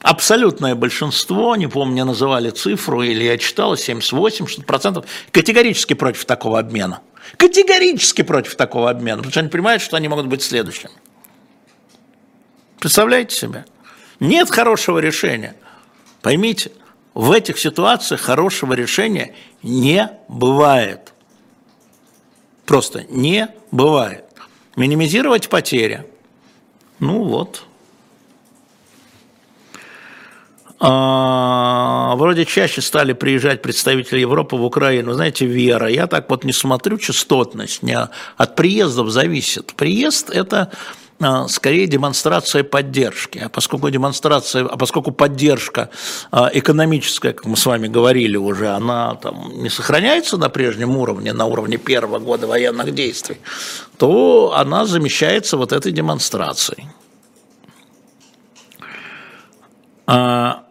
[SPEAKER 2] абсолютное большинство, не помню, мне называли цифру, или я читал, 78% категорически против такого обмена. Категорически против такого обмена, потому что они понимают, что они могут быть следующими. Представляете себе? Нет хорошего решения. Поймите, в этих ситуациях хорошего решения не бывает. Просто не бывает. Минимизировать потери. Ну вот. А, вроде чаще стали приезжать представители Европы в Украину. Знаете, Вера, я так вот не смотрю частотность, не от приездов зависит. Приезд – это а, скорее демонстрация поддержки. А поскольку демонстрация, а поскольку поддержка а, экономическая, как мы с вами говорили уже, она там не сохраняется на прежнем уровне, на уровне первого года военных действий, то она замещается вот этой демонстрацией. А,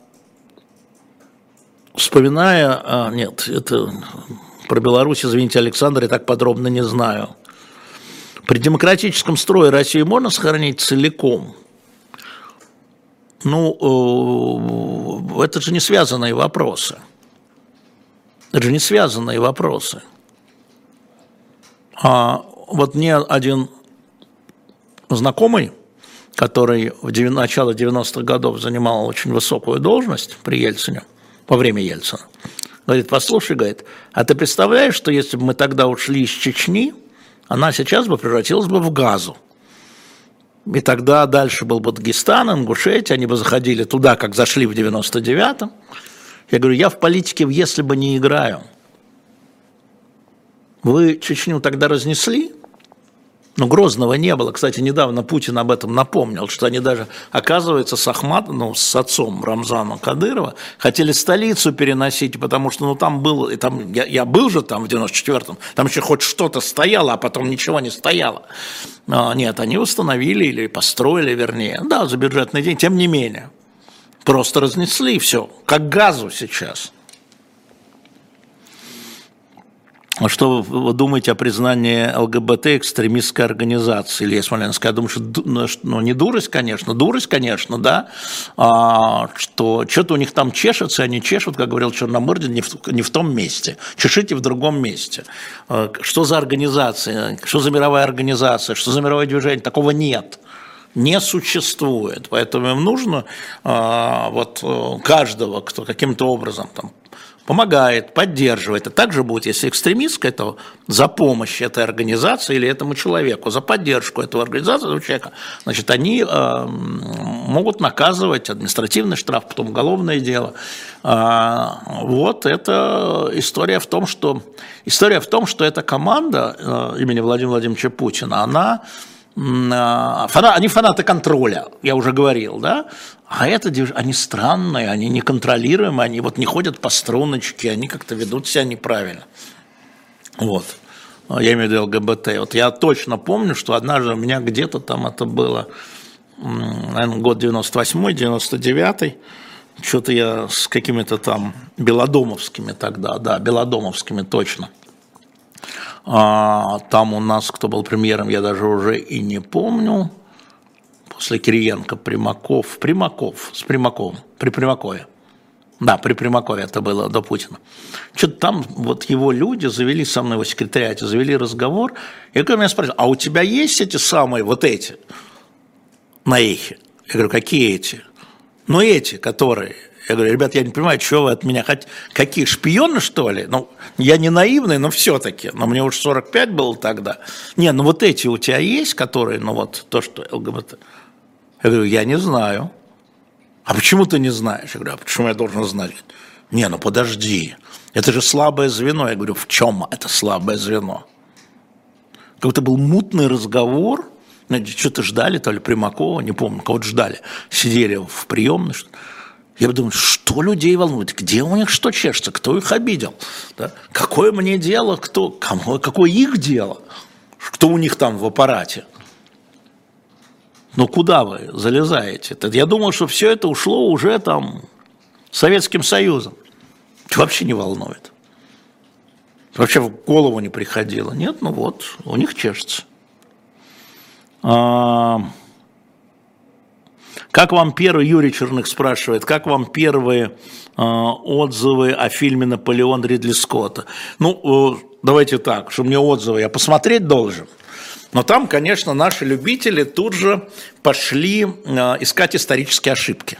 [SPEAKER 2] вспоминая, нет, это про Беларусь, извините, Александр, я так подробно не знаю – при демократическом строе Россию можно сохранить целиком? Ну, это же не связанные вопросы. Это же не связанные вопросы. А вот мне один знакомый, который в начало 90-х годов занимал очень высокую должность при Ельцине, во время Ельцина, говорит, послушай, говорит, а ты представляешь, что если бы мы тогда ушли из Чечни – она сейчас бы превратилась бы в газу. И тогда дальше был бы Дагестан, Ингушетия, они бы заходили туда, как зашли в 99-м. Я говорю, я в политике если бы не играю. Вы Чечню тогда разнесли, но Грозного не было. Кстати, недавно Путин об этом напомнил, что они даже, оказывается, с Ахмат, ну, с отцом Рамзана Кадырова, хотели столицу переносить, потому что, ну, там был, и там, я, я был же там в 94-м, там еще хоть что-то стояло, а потом ничего не стояло. А, нет, они установили или построили, вернее, да, за бюджетный день, тем не менее. Просто разнесли все, как газу сейчас – А что вы думаете о признании ЛГБТ экстремистской организации Илья Смоленская? Я думаю, что ну, ну, не дурость, конечно, дурость, конечно, да, а, что что-то у них там чешется, они чешут, как говорил Черномырдин, не в, не в том месте. Чешите в другом месте. А, что за организация? Что за мировая организация? Что за мировое движение? Такого нет не существует. Поэтому им нужно а, вот э, каждого, кто каким-то образом там помогает, поддерживает. И также будет, если экстремистское, то за помощь этой организации или этому человеку, за поддержку этого организации, этого человека, значит, они э, могут наказывать административный штраф, потом уголовное дело. Э, вот это история в том, что история в том, что эта команда э, имени Владимира Владимировича Путина, она а, фана, они фанаты контроля, я уже говорил, да, а это они странные, они неконтролируемые, они вот не ходят по струночке, они как-то ведут себя неправильно. Вот. Я имею в виду ЛГБТ. Вот я точно помню, что однажды у меня где-то там это было, наверное, год 98-й, 99-й, что-то я с какими-то там белодомовскими тогда, да, белодомовскими точно – а, там у нас, кто был премьером, я даже уже и не помню. После Кириенко, Примаков, Примаков, с Примаковым, при Примакове. Да, при Примакове это было до Путина. Что-то там вот его люди завели со мной, его секретариате, завели разговор. И когда меня спрашивают, а у тебя есть эти самые, вот эти, на эхе? Я говорю, какие эти? Ну, эти, которые. Я говорю, ребят, я не понимаю, что вы от меня хотите. Какие, шпионы, что ли? Ну, я не наивный, но все-таки. Но мне уже 45 было тогда. Не, ну вот эти у тебя есть, которые, ну вот то, что ЛГБТ. Я говорю, я не знаю. А почему ты не знаешь? Я говорю, а почему я должен знать? Не, ну подожди, это же слабое звено. Я говорю, в чем это слабое звено? Какой-то был мутный разговор, что-то ждали, то ли Примакова, не помню, кого-то ждали. Сидели в приемной. Я думаю, что людей волнует, где у них что чешется, кто их обидел, да? какое мне дело, кто, кому, какое их дело, кто у них там в аппарате. Ну куда вы залезаете? Я думал, что все это ушло уже там Советским Союзом. Вообще не волнует. Вообще в голову не приходило. Нет, ну вот, у них чешется. А... Как вам первый, Юрий Черных спрашивает, как вам первые э, отзывы о фильме «Наполеон» Ридли Скотта? Ну, э, давайте так, что мне отзывы я посмотреть должен – но там, конечно, наши любители тут же пошли э, искать исторические ошибки.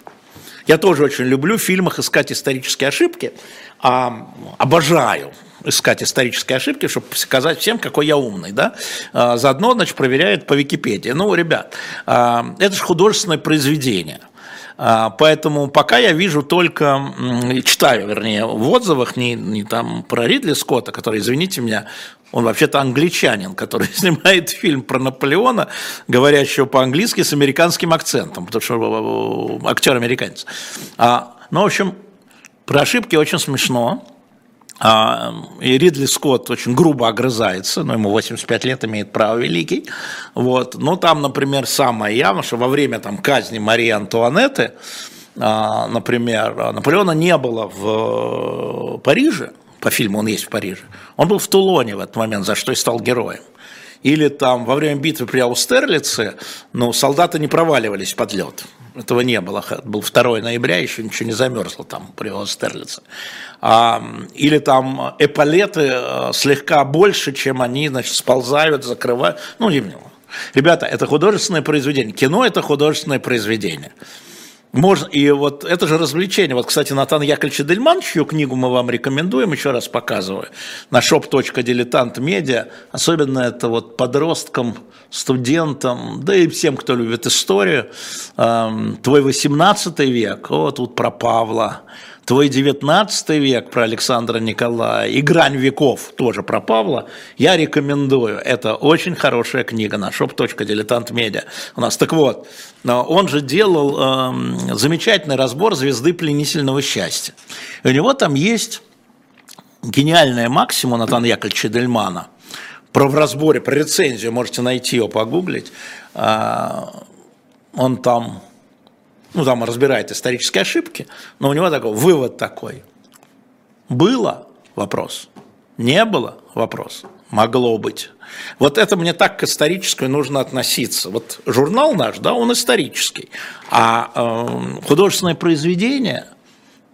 [SPEAKER 2] Я тоже очень люблю в фильмах искать исторические ошибки, а, обожаю искать исторические ошибки, чтобы сказать всем, какой я умный, да, а, заодно, значит, проверяет по Википедии. Ну, ребят, а, это же художественное произведение – а, поэтому пока я вижу только, читаю, вернее, в отзывах не, не там про Ридли Скотта, который, извините меня, он вообще-то англичанин, который снимает фильм про Наполеона, говорящего по-английски с американским акцентом, потому что э, актер американец. А, ну, в общем, про ошибки очень смешно. А, и Ридли Скотт очень грубо огрызается, но ему 85 лет, имеет право великий. Вот. Но там, например, самое явно, что во время там, казни Марии Антуанетты, а, например, Наполеона не было в э, Париже, по фильму он есть в Париже, он был в Тулоне в этот момент, за что и стал героем. Или там во время битвы при Аустерлице, ну, солдаты не проваливались под лед. Этого не было. Был 2 ноября, еще ничего не замерзло там при Аустерлице. А, или там эполеты э, слегка больше, чем они, значит, сползают, закрывают. Ну, не Ребята, это художественное произведение. Кино – это художественное произведение. Можно, и вот это же развлечение. Вот, кстати, Натан Яковлевич Дельман, чью книгу мы вам рекомендуем, еще раз показываю, на shop.diletant.media, особенно это вот подросткам, студентам, да и всем, кто любит историю. Эм, твой 18 век, о, тут про Павла, твой 19 век про Александра Николая и грань веков тоже про Павла, я рекомендую. Это очень хорошая книга на shop.diletant.media у нас. Так вот, он же делал э, замечательный разбор звезды пленительного счастья. И у него там есть гениальная максима Натана Яковлевича Дельмана про в разборе, про рецензию, можете найти его, погуглить. Э, он там ну, там разбирает исторические ошибки, но у него такой вывод такой. Было вопрос, не было вопрос, могло быть. Вот это мне так к исторической нужно относиться. Вот журнал наш, да, он исторический, а э, художественное произведение –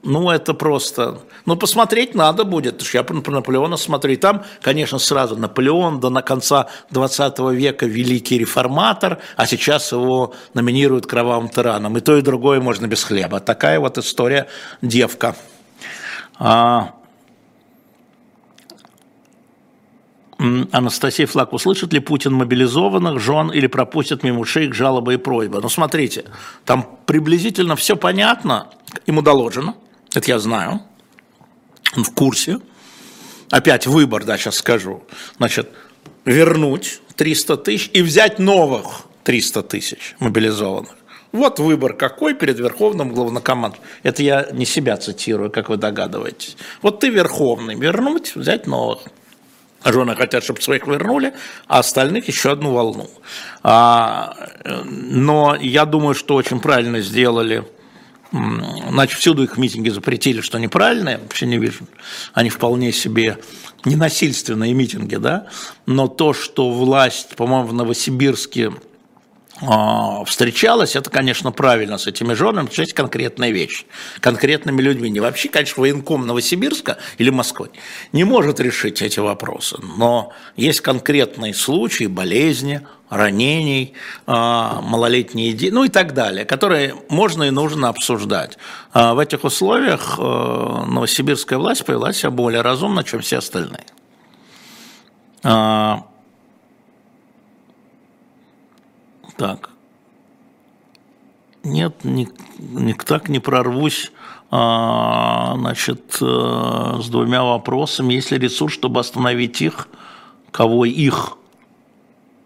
[SPEAKER 2] ну, это просто... Ну, посмотреть надо будет. Я про Наполеона смотрю. И там, конечно, сразу Наполеон до на конца 20 века великий реформатор, а сейчас его номинируют кровавым тираном. И то, и другое можно без хлеба. Такая вот история девка. А... Анастасия Флаг, услышит ли Путин мобилизованных жен или пропустит мимо ушей их жалобы и просьбы? Ну, смотрите, там приблизительно все понятно, ему доложено – это я знаю, он в курсе. Опять выбор, да, сейчас скажу. Значит, вернуть 300 тысяч и взять новых 300 тысяч мобилизованных. Вот выбор какой перед Верховным главнокомандующим. Это я не себя цитирую, как вы догадываетесь. Вот ты Верховный, вернуть, взять новых. Жены хотят, чтобы своих вернули, а остальных еще одну волну. А, но я думаю, что очень правильно сделали Значит, всюду их митинги запретили, что неправильно, я вообще не вижу. Они вполне себе ненасильственные митинги, да, но то, что власть, по-моему, в Новосибирске встречалась, это, конечно, правильно с этими женами, потому что есть конкретная вещь, конкретными людьми. Не вообще, конечно, военком Новосибирска или Москвы не может решить эти вопросы, но есть конкретные случаи болезни, ранений, а, малолетние дети, ну и так далее, которые можно и нужно обсуждать. А в этих условиях новосибирская власть повела себя более разумно, чем все остальные. Так. Нет, ни, ни, так не прорвусь а, значит, а, с двумя вопросами. Есть ли ресурс, чтобы остановить их? Кого их?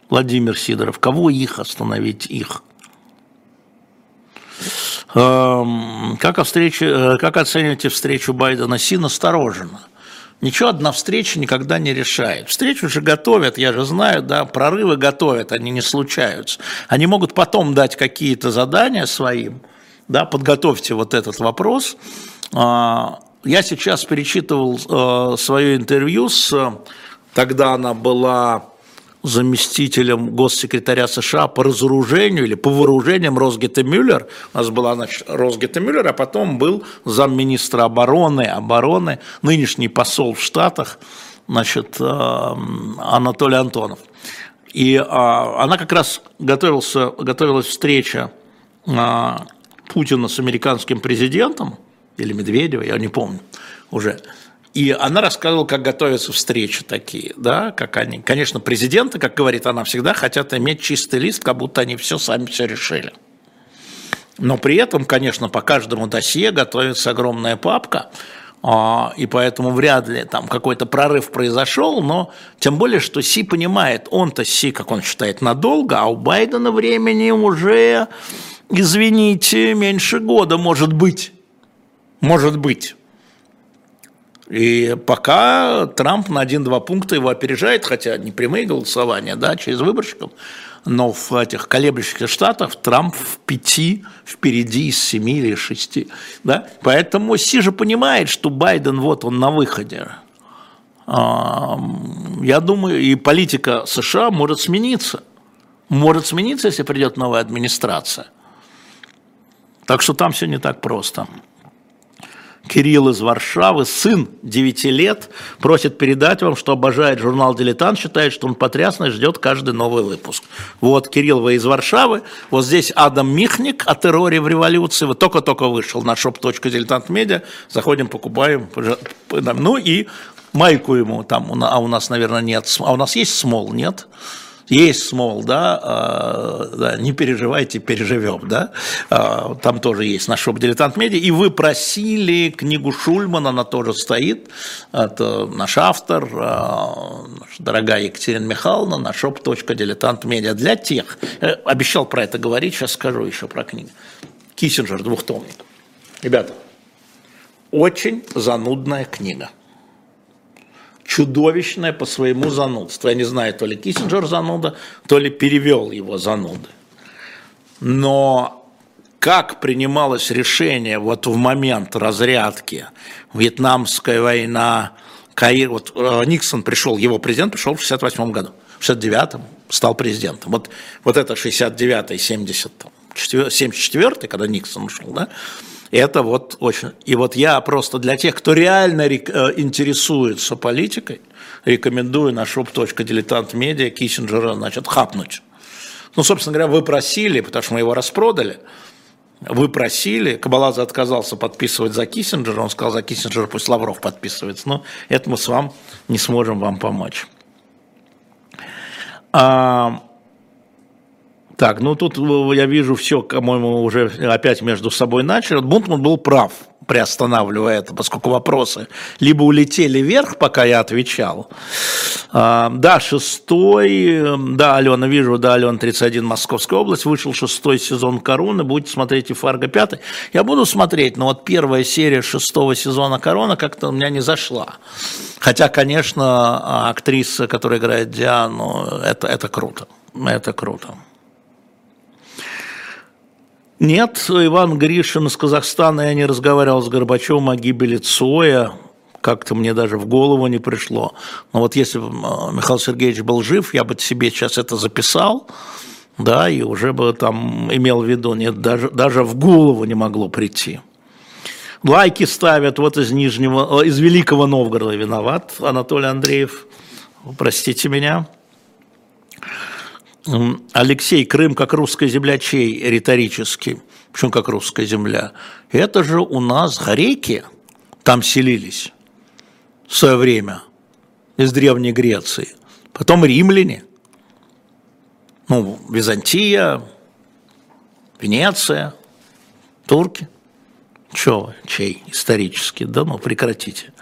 [SPEAKER 2] Владимир Сидоров. Кого их остановить их? Как, о встрече, э, как оцениваете встречу Байдена Си настороженно? Ничего одна встреча никогда не решает. Встречу же готовят, я же знаю, да, прорывы готовят, они не случаются. Они могут потом дать какие-то задания своим, да, подготовьте вот этот вопрос. А, я сейчас перечитывал э, свое интервью с, тогда она была заместителем госсекретаря США по разоружению или по вооружениям Росгета Мюллер. У нас была значит, Росгета Мюллер, а потом был замминистра обороны, обороны, нынешний посол в Штатах, значит, э, Анатолий Антонов. И а, она как раз готовился, готовилась встреча а, Путина с американским президентом, или Медведева, я не помню уже. И она рассказывала, как готовятся встречи такие, да, как они. Конечно, президенты, как говорит она всегда, хотят иметь чистый лист, как будто они все сами все решили. Но при этом, конечно, по каждому досье готовится огромная папка, а, и поэтому вряд ли там какой-то прорыв произошел, но тем более, что Си понимает, он-то Си, как он считает, надолго, а у Байдена времени уже, извините, меньше года может быть. Может быть. И пока Трамп на один-два пункта его опережает, хотя не прямые голосования, да, через выборщиков, но в этих колеблющихся штатах Трамп в пяти впереди из семи или шести. Да? Поэтому Си же понимает, что Байден вот он на выходе. Я думаю, и политика США может смениться. Может смениться, если придет новая администрация. Так что там все не так просто. Кирилл из Варшавы, сын 9 лет, просит передать вам, что обожает журнал «Дилетант», считает, что он потрясный, ждет каждый новый выпуск. Вот, Кирилл, вы из Варшавы, вот здесь Адам Михник о терроре в революции, вот только-только вышел на shop.diletantmedia, заходим, покупаем, ну и майку ему там, а у нас, наверное, нет, а у нас есть смол, нет? Есть смол, да, э, да, не переживайте, переживем, да, э, там тоже есть наш шоп «Дилетант Медиа», и вы просили книгу Шульмана, она тоже стоит, это наш автор, э, наша дорогая Екатерина Михайловна, на shop.diletantmedia для тех, обещал про это говорить, сейчас скажу еще про книгу. Киссинджер, двухтомник. Ребята, очень занудная книга чудовищное по своему занудству. Я не знаю, то ли Киссинджер зануда, то ли перевел его зануды. Но как принималось решение вот в момент разрядки, Вьетнамская война, Каир, вот э, Никсон пришел, его президент пришел в 68 году, в 69-м стал президентом. Вот, вот это 69-й, 70 74 когда Никсон ушел, да, это вот очень... И вот я просто для тех, кто реально э, интересуется политикой, рекомендую на shop.diletant.media Киссинджера, значит, хапнуть. Ну, собственно говоря, вы просили, потому что мы его распродали, вы просили, Кабаладзе отказался подписывать за Киссинджера, он сказал, за Киссинджера пусть Лавров подписывается, но это мы с вами не сможем вам помочь. А, так, ну тут э, я вижу все, по-моему, уже опять между собой начали. Бунтман был прав, приостанавливая это, поскольку вопросы либо улетели вверх, пока я отвечал. А, да, шестой, да, Алена, вижу, да, Алена, 31, Московская область, вышел шестой сезон «Короны», будете смотреть и «Фарго» пятый. Я буду смотреть, но вот первая серия шестого сезона «Корона» как-то у меня не зашла. Хотя, конечно, актриса, которая играет Диану, это, это круто, это круто. Нет, Иван Гришин из Казахстана, я не разговаривал с Горбачевым о гибели Цоя, как-то мне даже в голову не пришло. Но вот если бы э, Михаил Сергеевич был жив, я бы себе сейчас это записал, да, и уже бы там имел в виду, нет, даже, даже в голову не могло прийти. Лайки ставят вот из Нижнего, из Великого Новгорода виноват Анатолий Андреев, простите меня. Алексей, Крым как русская земля чей риторически? Почему как русская земля? Это же у нас греки там селились в свое время из Древней Греции. Потом римляне, ну, Византия, Венеция, турки. Че, чей исторический? Да ну, прекратите.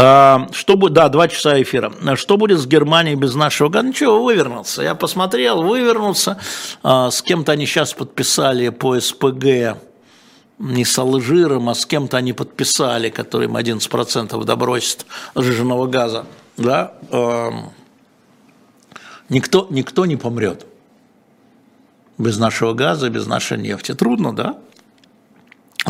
[SPEAKER 2] А, что будет, да, два часа эфира. Что будет с Германией без нашего газа? Ничего, вывернуться. Я посмотрел, вывернуться. А, с кем-то они сейчас подписали по СПГ не с Алжиром, а с кем-то они подписали, который им 11% добросит сжиженного газа. Да? А, никто, никто не помрет без нашего газа, без нашей нефти. Трудно, да?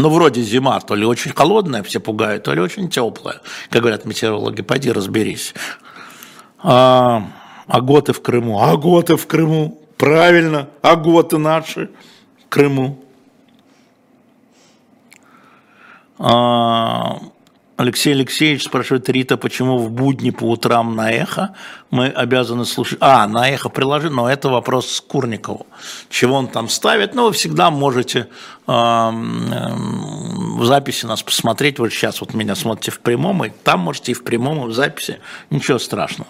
[SPEAKER 2] Ну, вроде зима, то ли очень холодная, все пугают, то ли очень теплая. Как говорят метеорологи, пойди разберись. А, а готы в Крыму, а готы в Крыму, правильно, а готы наши в Крыму. А, Алексей Алексеевич спрашивает Рита, почему в будни по утрам на эхо мы обязаны слушать... А, на эхо приложить, но это вопрос с Курникову. Чего он там ставит? Ну, вы всегда можете в записи нас посмотреть. Вы сейчас вот меня смотрите в прямом, и там можете и в прямом, и в записи. Ничего страшного.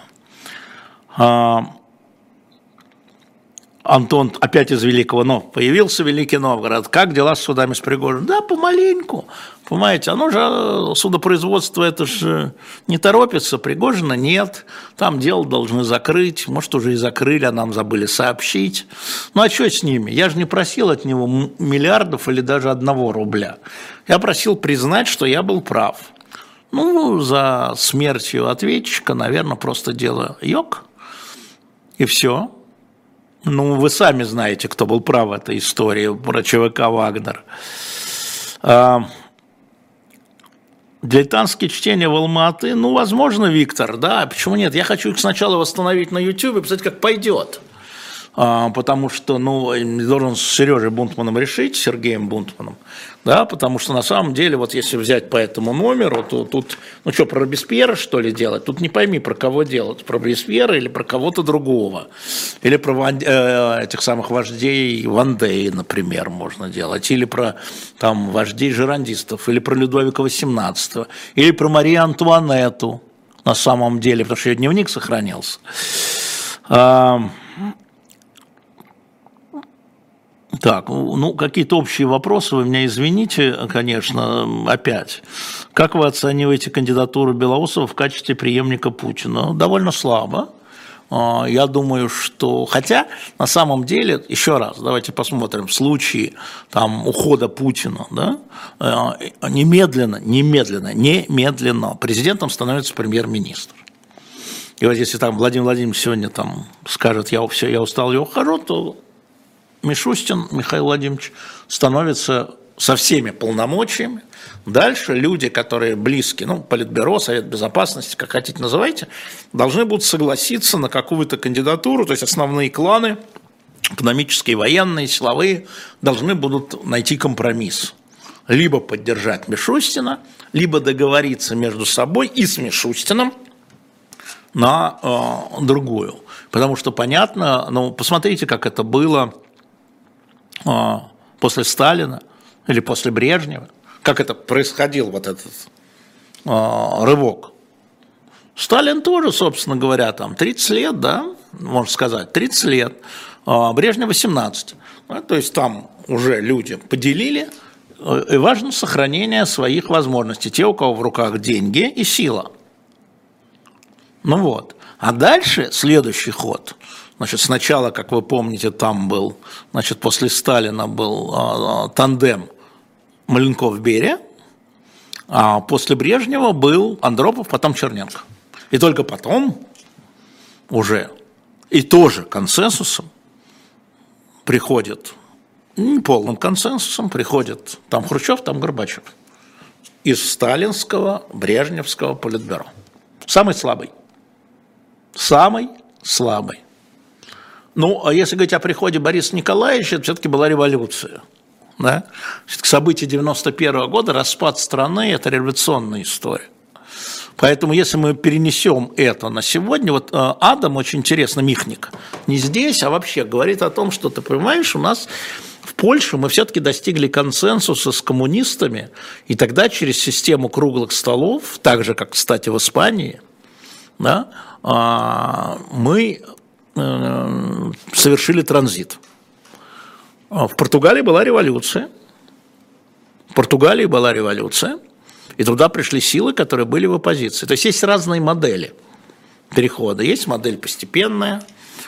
[SPEAKER 2] Э, Антон опять из Великого, но появился Великий Новгород. Как дела с судами с Пригожиным? Да, помаленьку. Понимаете, оно же, э, судопроизводство, это же не торопится, Пригожина нет, там дело должны закрыть, может, уже и закрыли, а нам забыли сообщить. Ну, а что с ними? Я же не просил от него миллиардов или даже одного рубля. Я просил признать, что я был прав. Ну, за смертью ответчика, наверное, просто дело йог, и все. Ну, вы сами знаете, кто был прав в этой истории про ЧВК «Вагнер». А, дилетантские чтения в Алматы, ну, возможно, Виктор, да, почему нет? Я хочу их сначала восстановить на YouTube и посмотреть, как пойдет. А, потому что, ну, должен с Сережей Бунтманом решить, Сергеем Бунтманом, да, потому что на самом деле, вот если взять по этому номеру, то тут, ну что, про Робеспьера, что ли, делать? Тут не пойми, про кого делать, про Робеспьера или про кого-то другого, или про э, этих самых вождей Вандеи, например, можно делать, или про там вождей жерандистов, или про Людовика XVIII, или про Марию Антуанетту, на самом деле, потому что ее дневник сохранился. Так, ну, какие-то общие вопросы, вы меня извините, конечно, опять. Как вы оцениваете кандидатуру Белоусова в качестве преемника Путина? Довольно слабо. А, я думаю, что... Хотя, на самом деле, еще раз, давайте посмотрим, в случае там, ухода Путина, да, э, немедленно, немедленно, немедленно президентом становится премьер-министр. И вот если там Владимир Владимирович сегодня там скажет, я все, я устал, я ухожу, то Мишустин Михаил Владимирович становится со всеми полномочиями. Дальше люди, которые близки, ну, Политбюро, Совет Безопасности, как хотите называйте, должны будут согласиться на какую-то кандидатуру, то есть основные кланы, экономические, военные, силовые, должны будут найти компромисс. Либо поддержать Мишустина, либо договориться между собой и с Мишустином на э, другую. Потому что понятно, ну, посмотрите, как это было после Сталина или после Брежнева, как это происходил, вот этот а, рывок. Сталин тоже, собственно говоря, там 30 лет, да, можно сказать, 30 лет, а Брежнев 18. то есть там уже люди поделили, э, и важно сохранение своих возможностей, те, у кого в руках деньги и сила. Ну вот. А дальше следующий ход – Значит, сначала, как вы помните, там был, значит, после Сталина был э, тандем Маленков-Берия, а после Брежнева был Андропов, потом Черненко. И только потом уже, и тоже консенсусом приходит, не полным консенсусом, приходит там Хрущев, там Горбачев. Из сталинского, брежневского политбюро. Самый слабый. Самый слабый. Ну, а если говорить о приходе Бориса Николаевича, это все-таки была революция. Да? События 91 года, распад страны – это революционная история. Поэтому, если мы перенесем это на сегодня, вот э, Адам очень интересно, Михник, не здесь, а вообще говорит о том, что ты понимаешь, у нас в Польше мы все-таки достигли консенсуса с коммунистами, и тогда через систему круглых столов, так же, как, кстати, в Испании, да, а, мы совершили транзит. В Португалии была революция. В Португалии была революция. И туда пришли силы, которые были в оппозиции. То есть есть разные модели перехода. Есть модель постепенная.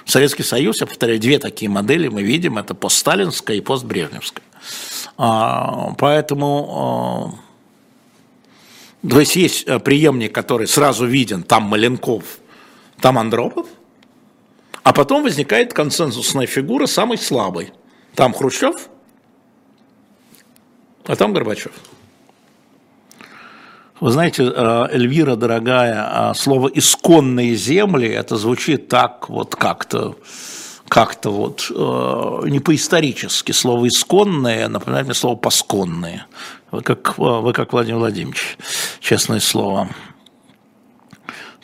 [SPEAKER 2] Советский Союз, я повторяю, две такие модели мы видим. Это постсталинская и постбрежневская. А, поэтому... А, то есть есть э, преемник, который сразу виден, там Маленков, там Андропов, а потом возникает консенсусная фигура, самый слабый. Там Хрущев, а там Горбачев. Вы знаете, э, Эльвира, дорогая, э, слово «исконные земли» это звучит так вот как-то как-то вот э, не по-исторически. Слово «исконное» напоминает мне слово «посконное». Вы как, вы как Владимир Владимирович, честное слово.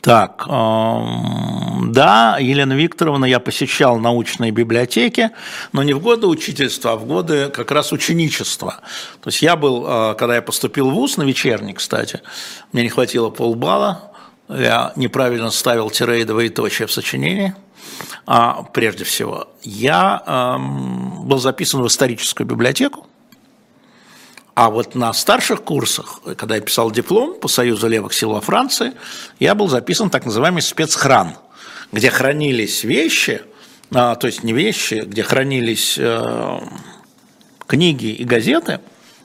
[SPEAKER 2] Так, да, Елена Викторовна, я посещал научные библиотеки, но не в годы учительства, а в годы как раз ученичества. То есть я был, э, когда я поступил в ВУЗ, на вечерний, кстати, мне не хватило полбалла, я неправильно ставил тире и двоеточие в сочинении, а, прежде всего. Я был записан в историческую библиотеку, а вот на старших курсах, когда я писал диплом по Союзу левых сил во Франции, я был записан так называемый спецхран, где хранились вещи, а, то есть не вещи, где хранились э, книги и газеты,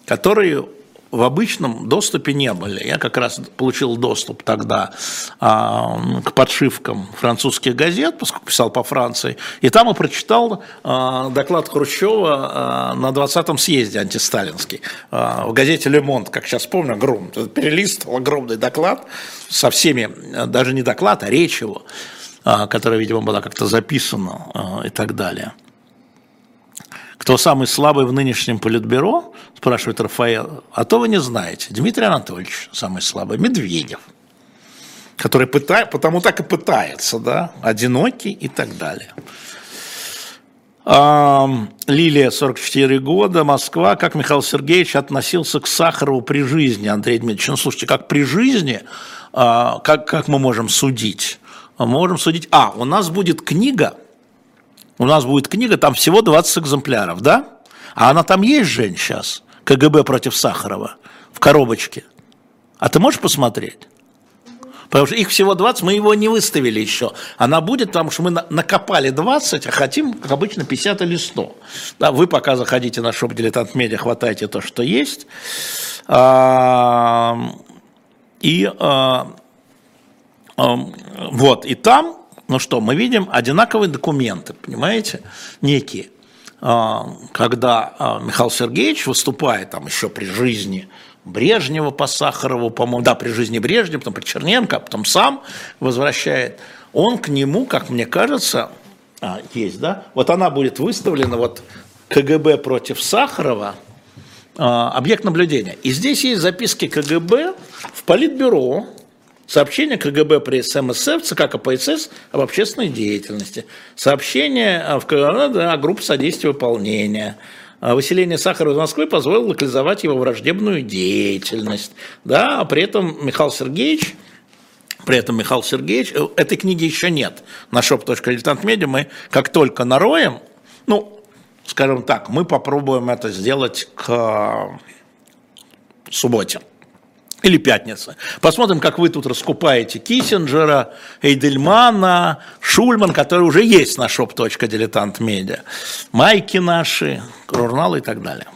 [SPEAKER 2] которые в обычном доступе не были. Я как раз получил доступ тогда а, к подшивкам французских газет, поскольку писал по Франции, и там и прочитал а, доклад Хрущева а, на 20-м съезде антисталинский а, в газете «Ле Монт», как сейчас помню, огромный, перелистывал огромный доклад со всеми, даже не доклад, а речь его, а, которая, видимо, была как-то записана а, и так далее. Кто самый слабый в нынешнем политбюро, спрашивает Рафаэл, а то вы не знаете. Дмитрий Анатольевич самый слабый, Медведев, который пытает, потому так и пытается, да, одинокий и так далее. Лилия, 44 года, Москва. Как Михаил Сергеевич относился к Сахарову при жизни, Андрей Дмитриевич? Ну, слушайте, как при жизни, а, как, как мы можем судить? Мы можем судить... А, у нас будет книга – у нас будет книга, там всего 20 экземпляров, да? А она там есть, Жень, сейчас? КГБ против Сахарова в коробочке. А ты можешь посмотреть? Потому что их всего 20, мы его не выставили еще. Она будет, потому что мы накопали 20, а хотим, как обычно, 50 или 100. Да, вы пока заходите на шоп «Дилетант Медиа», хватайте то, что есть. А, и а, а, вот, и там ну что, мы видим одинаковые документы, понимаете, некие. А, когда а, Михаил Сергеевич выступает там еще при жизни Брежнева по Сахарову, по-моему, да, при жизни Брежнева, потом при Черненко, а потом сам возвращает, он к нему, как мне кажется, а, есть, да, вот она будет выставлена, вот КГБ против Сахарова, объект наблюдения. И здесь есть записки КГБ в Политбюро, Сообщение КГБ при СМСФ, ЦК КПСС об общественной деятельности. Сообщение в КГБ о группе содействия выполнения. Выселение Сахарова из Москвы позволило локализовать его враждебную деятельность. Да, а при этом Михаил Сергеевич при этом Михаил Сергеевич, э, этой книги еще нет на shop.diletantmedia, мы как только нароем, ну, скажем так, мы попробуем это сделать к субботе или пятница. Посмотрим, как вы тут раскупаете Киссинджера, Эйдельмана, Шульман, который уже есть на shop.diletant.media, майки наши, журналы и так далее.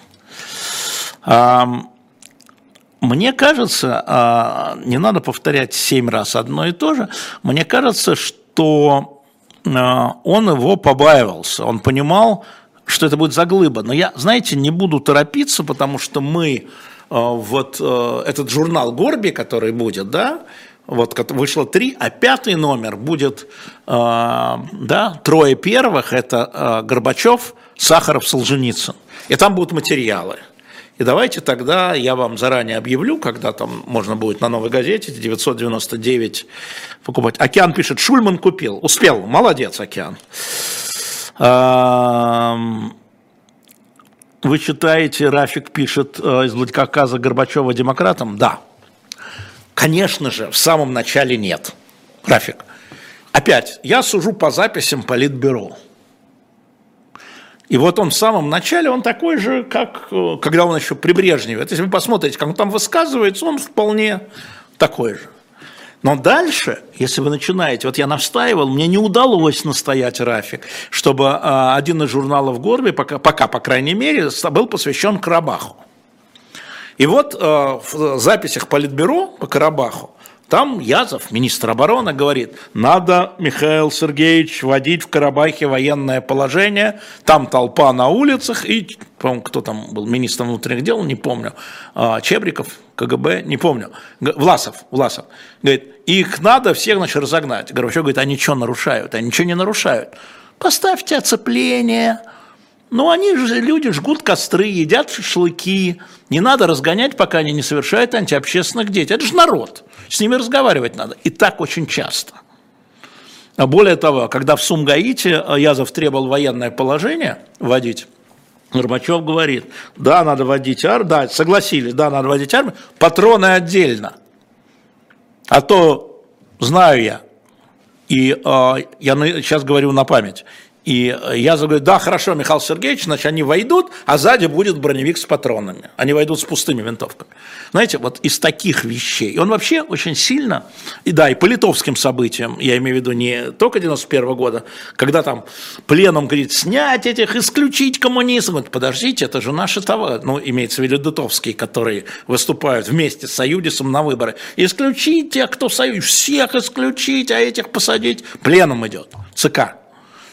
[SPEAKER 2] Мне кажется, а, не надо повторять семь раз одно и то же, мне кажется, что а, он его побаивался, он понимал, что это будет заглыба. Но я, знаете, не буду торопиться, потому что мы вот э, этот журнал Горби, который будет, да, вот вышло три, а пятый номер будет, э, да, трое первых, это э, Горбачев, Сахаров, Солженицын. И там будут материалы. И давайте тогда я вам заранее объявлю, когда там можно будет на новой газете 999 покупать. Океан пишет, Шульман купил. Успел. Молодец, Океан. Вы читаете, Рафик пишет э, из Владикавказа Горбачева демократом? Да. Конечно же, в самом начале нет. Рафик. Опять, я сужу по записям Политбюро. И вот он в самом начале, он такой же, как э, когда он еще при Брежневе. Это если вы посмотрите, как он там высказывается, он вполне такой же. Но дальше, если вы начинаете, вот я настаивал, мне не удалось настоять, Рафик, чтобы а, один из журналов Горби, пока, пока, по крайней мере, был посвящен Карабаху. И вот э, в записях Политбюро по Карабаху там Язов, министр обороны, говорит, надо, Михаил Сергеевич, вводить в Карабахе военное положение, там толпа на улицах, и, по-моему, кто там был министром внутренних дел, не помню, а, Чебриков, КГБ, не помню, Власов, Власов, говорит, их надо всех, значит, разогнать. Горбачев говорит, они что нарушают? Они ничего не нарушают. Поставьте оцепление, ну, они же, люди жгут костры, едят шашлыки. Не надо разгонять, пока они не совершают антиобщественных действий. Это же народ. С ними разговаривать надо. И так очень часто. А более того, когда в Сумгаите Язов требовал военное положение вводить, Горбачев говорит, да, надо вводить армию, да, согласились, да, надо вводить армию, патроны отдельно. А то знаю я, и э, я сейчас говорю на память, и я говорю, да, хорошо, Михаил Сергеевич, значит, они войдут, а сзади будет броневик с патронами. Они войдут с пустыми винтовками. Знаете, вот из таких вещей. И он вообще очень сильно, и да, и по литовским событиям, я имею в виду не только 91 -го года, когда там пленом говорит, снять этих, исключить коммунизм. Вот, подождите, это же наши товары, ну, имеется в виду литовские, которые выступают вместе с Союзом на выборы. Исключить тех, кто в Союзе, всех исключить, а этих посадить. Пленом идет. ЦК.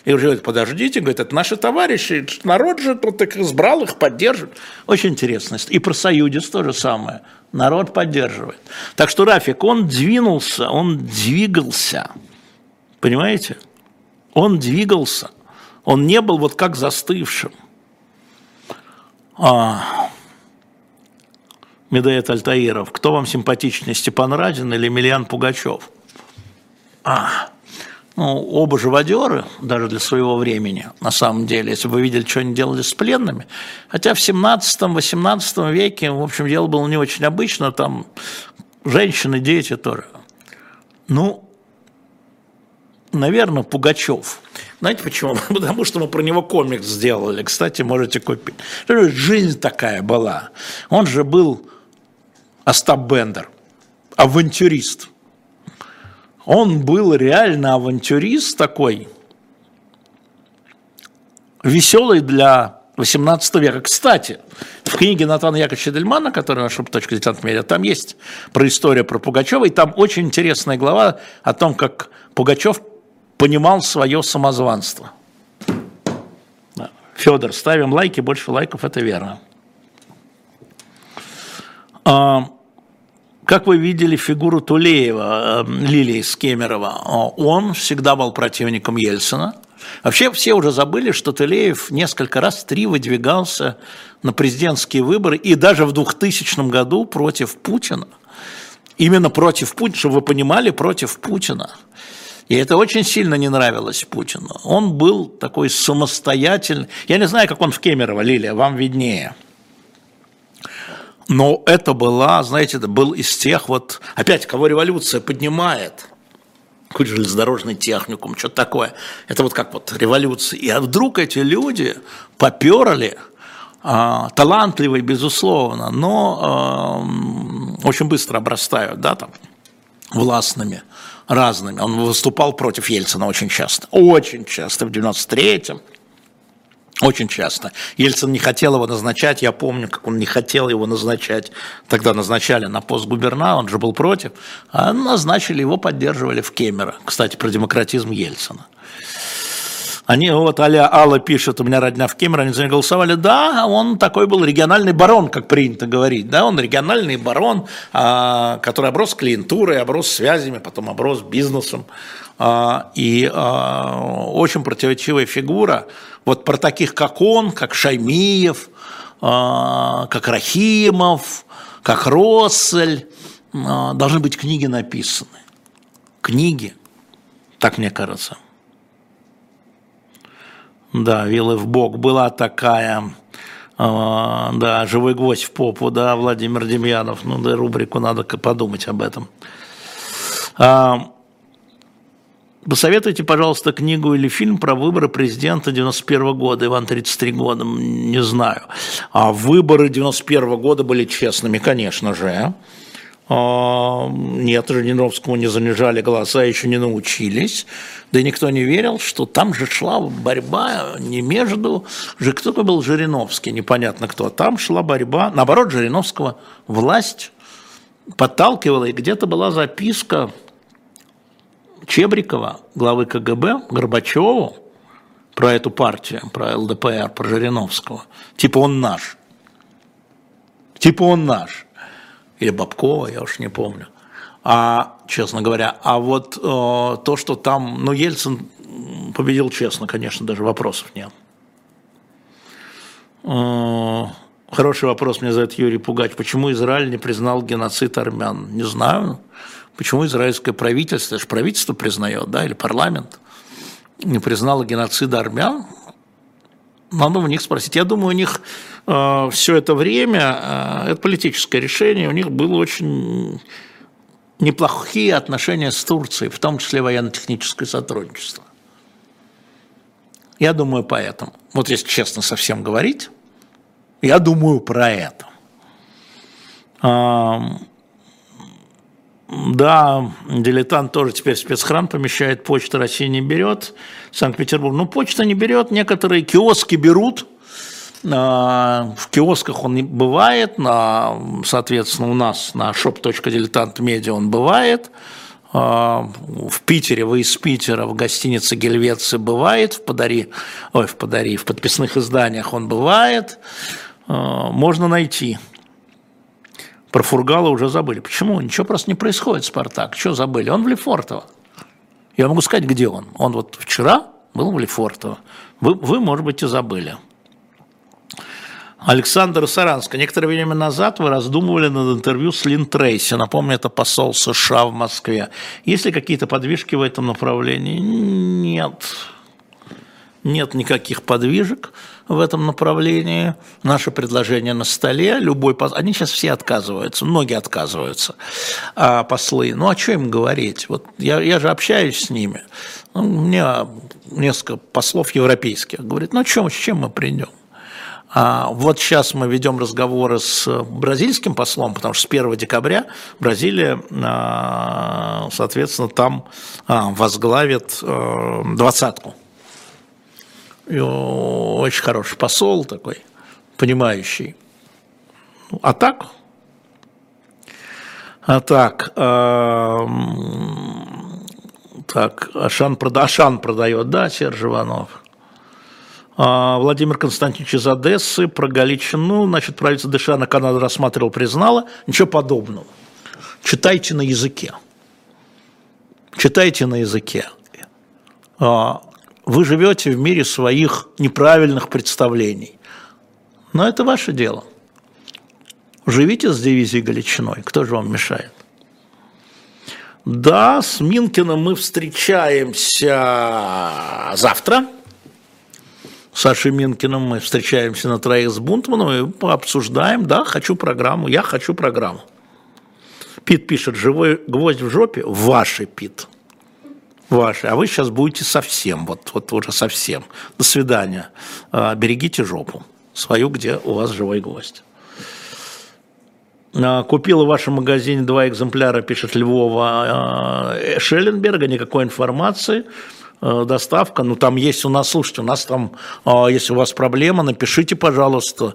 [SPEAKER 2] И говорит, подождите, говорит, это наши товарищи, народ же тут так избрал их, поддерживает. Очень интересно. И про Союзец то же самое. Народ поддерживает. Так что Рафик, он двинулся, он двигался. Понимаете? Он двигался. Он не был вот как застывшим. А, Медает Альтаиров. Кто вам симпатичнее, Степан Радин или Емельян Пугачев? А, ну, оба живодеры, даже для своего времени, на самом деле, если бы вы видели, что они делали с пленными. Хотя в 17-18 веке, в общем, дело было не очень обычно, там женщины, дети тоже. Ну, наверное, Пугачев. Знаете почему? Потому что мы про него комикс сделали. Кстати, можете купить. Жизнь такая была. Он же был Остап Бендер, авантюрист – он был реально авантюрист такой, веселый для 18 века. Кстати, в книге Натана Яковлевича Дельмана, которая наша точка дилетант медиа, там есть про историю про Пугачева, и там очень интересная глава о том, как Пугачев понимал свое самозванство. Федор, ставим лайки, больше лайков, это верно. Как вы видели фигуру Тулеева, э, Лилии Скемерова, он всегда был противником Ельцина. Вообще все уже забыли, что Тулеев несколько раз, три выдвигался на президентские выборы и даже в 2000 году против Путина. Именно против Путина, чтобы вы понимали, против Путина. И это очень сильно не нравилось Путину. Он был такой самостоятельный. Я не знаю, как он в Кемерово, Лилия, вам виднее – но это была, знаете, это был из тех вот, опять, кого революция поднимает, какой железнодорожный техникум, что-то такое. Это вот как вот революция. И вдруг эти люди поперли, а, талантливые, безусловно, но а, очень быстро обрастают, да, там, властными, разными. Он выступал против Ельцина очень часто, очень часто, в 93-м, очень часто. Ельцин не хотел его назначать, я помню, как он не хотел его назначать. Тогда назначали на пост губернатора, он же был против. А назначили его, поддерживали в Кемера. Кстати, про демократизм Ельцина. Они, вот Аля Алла пишет, у меня родня в Кемерово, они за него голосовали. Да, он такой был региональный барон, как принято говорить. Да, он региональный барон, а, который оброс клиентурой, оброс связями, потом оброс бизнесом. А, и а, очень противоречивая фигура. Вот про таких, как он, как Шаймиев, как Рахимов, как Россель, должны быть книги написаны. Книги, так мне кажется. Да, вилы в бок. Была такая, э, да, живой гвоздь в попу, да, Владимир Демьянов. Ну, да, рубрику надо подумать об этом. А, посоветуйте, пожалуйста, книгу или фильм про выборы президента 91 года, Иван 33 года, не знаю. А выборы 91 года были честными, конечно же. А, нет, Жириновскому не занижали голоса, еще не научились. Да и никто не верил, что там же шла борьба не между... Кто был Жириновский, непонятно кто. Там шла борьба, наоборот, Жириновского власть подталкивала, и где-то была записка Чебрикова, главы КГБ, Горбачеву, про эту партию, про ЛДПР, про Жириновского. Типа он наш. Типа он наш или Бабкова, я уж не помню. А, честно говоря, а вот э, то, что там, ну, Ельцин победил честно, конечно, даже вопросов нет. Э, хороший вопрос мне задает Юрий Пугач. Почему Израиль не признал геноцид армян? Не знаю. Почему израильское правительство, это же правительство признает, да, или парламент, не признало геноцида армян? Надо у них спросить. Я думаю, у них э, все это время, э, это политическое решение, у них было очень неплохие отношения с Турцией, в том числе военно-техническое сотрудничество. Я думаю, поэтому. Вот если честно совсем говорить, я думаю про это. Да, дилетант тоже теперь спецхран помещает, почта России не берет, Санкт-Петербург. Ну, почта не берет, некоторые киоски берут, а, в киосках он бывает, на, соответственно, у нас на shop.diletant.media он бывает, а, в Питере, вы из Питера, в гостинице Гельвеции бывает, в подари, ой, в подари, в подписных изданиях он бывает, а, можно найти. Про Фургала уже забыли. Почему? Ничего просто не происходит, Спартак. Что забыли? Он в Лефортово. Я могу сказать, где он. Он вот вчера был в Лефортово. Вы, вы может быть, и забыли. Александр Саранско. Некоторое время назад вы раздумывали над интервью с Лин Трейси. Напомню, это посол США в Москве. Есть ли какие-то подвижки в этом направлении? Нет. Нет никаких подвижек в этом направлении. Наше предложение на столе, любой посол, они сейчас все отказываются, многие отказываются, а послы. Ну, а что им говорить? Вот я, я же общаюсь с ними. Ну, меня несколько послов европейских говорит, ну, чем, с чем мы придем? А вот сейчас мы ведем разговоры с бразильским послом, потому что с 1 декабря Бразилия, а, соответственно, там а, возглавит э, двадцатку очень хороший посол такой, понимающий. А так, а так, э, так, Ашан, прода, Ашан продает, да, Серж Иванов. А, Владимир Константинович из Одессы про Галичину, значит, правительство Дышана Канада рассматривал, признала. Ничего подобного. Читайте на языке. Читайте на языке. А, вы живете в мире своих неправильных представлений. Но это ваше дело. Живите с дивизией Галичиной, кто же вам мешает? Да, с Минкиным мы встречаемся завтра. С Сашей Минкиным мы встречаемся на троих с Бунтманом и обсуждаем, да, хочу программу, я хочу программу. Пит пишет, живой гвоздь в жопе, ваши, Пит ваши, а вы сейчас будете совсем, вот, вот уже совсем. До свидания. А, берегите жопу свою, где у вас живой гость. А, купила в вашем магазине два экземпляра, пишет Львова а, Шелленберга, никакой информации доставка, ну там есть у нас, слушайте, у нас там, если у вас проблема, напишите, пожалуйста,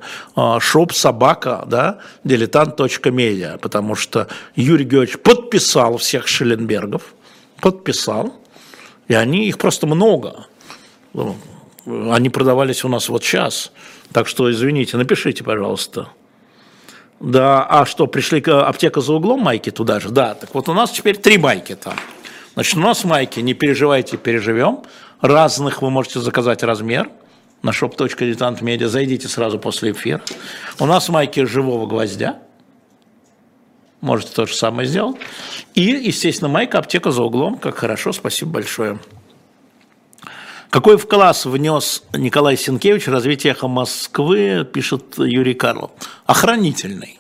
[SPEAKER 2] шоп собака, да, дилетант.медиа, потому что Юрий Георгиевич подписал всех Шелленбергов, подписал, и они, их просто много. Они продавались у нас вот сейчас. Так что, извините, напишите, пожалуйста. Да, а что, пришли к аптека за углом майки туда же? Да, так вот у нас теперь три майки там. Значит, у нас майки, не переживайте, переживем. Разных вы можете заказать размер на shop.diletantmedia. Зайдите сразу после эфира. У нас майки живого гвоздя. Можете то же самое сделать. И, естественно, майка аптека за углом. Как хорошо, спасибо большое. Какой вклад внес Николай Сенкевич в развитие эхо Москвы, пишет Юрий Карлов? Охранительный.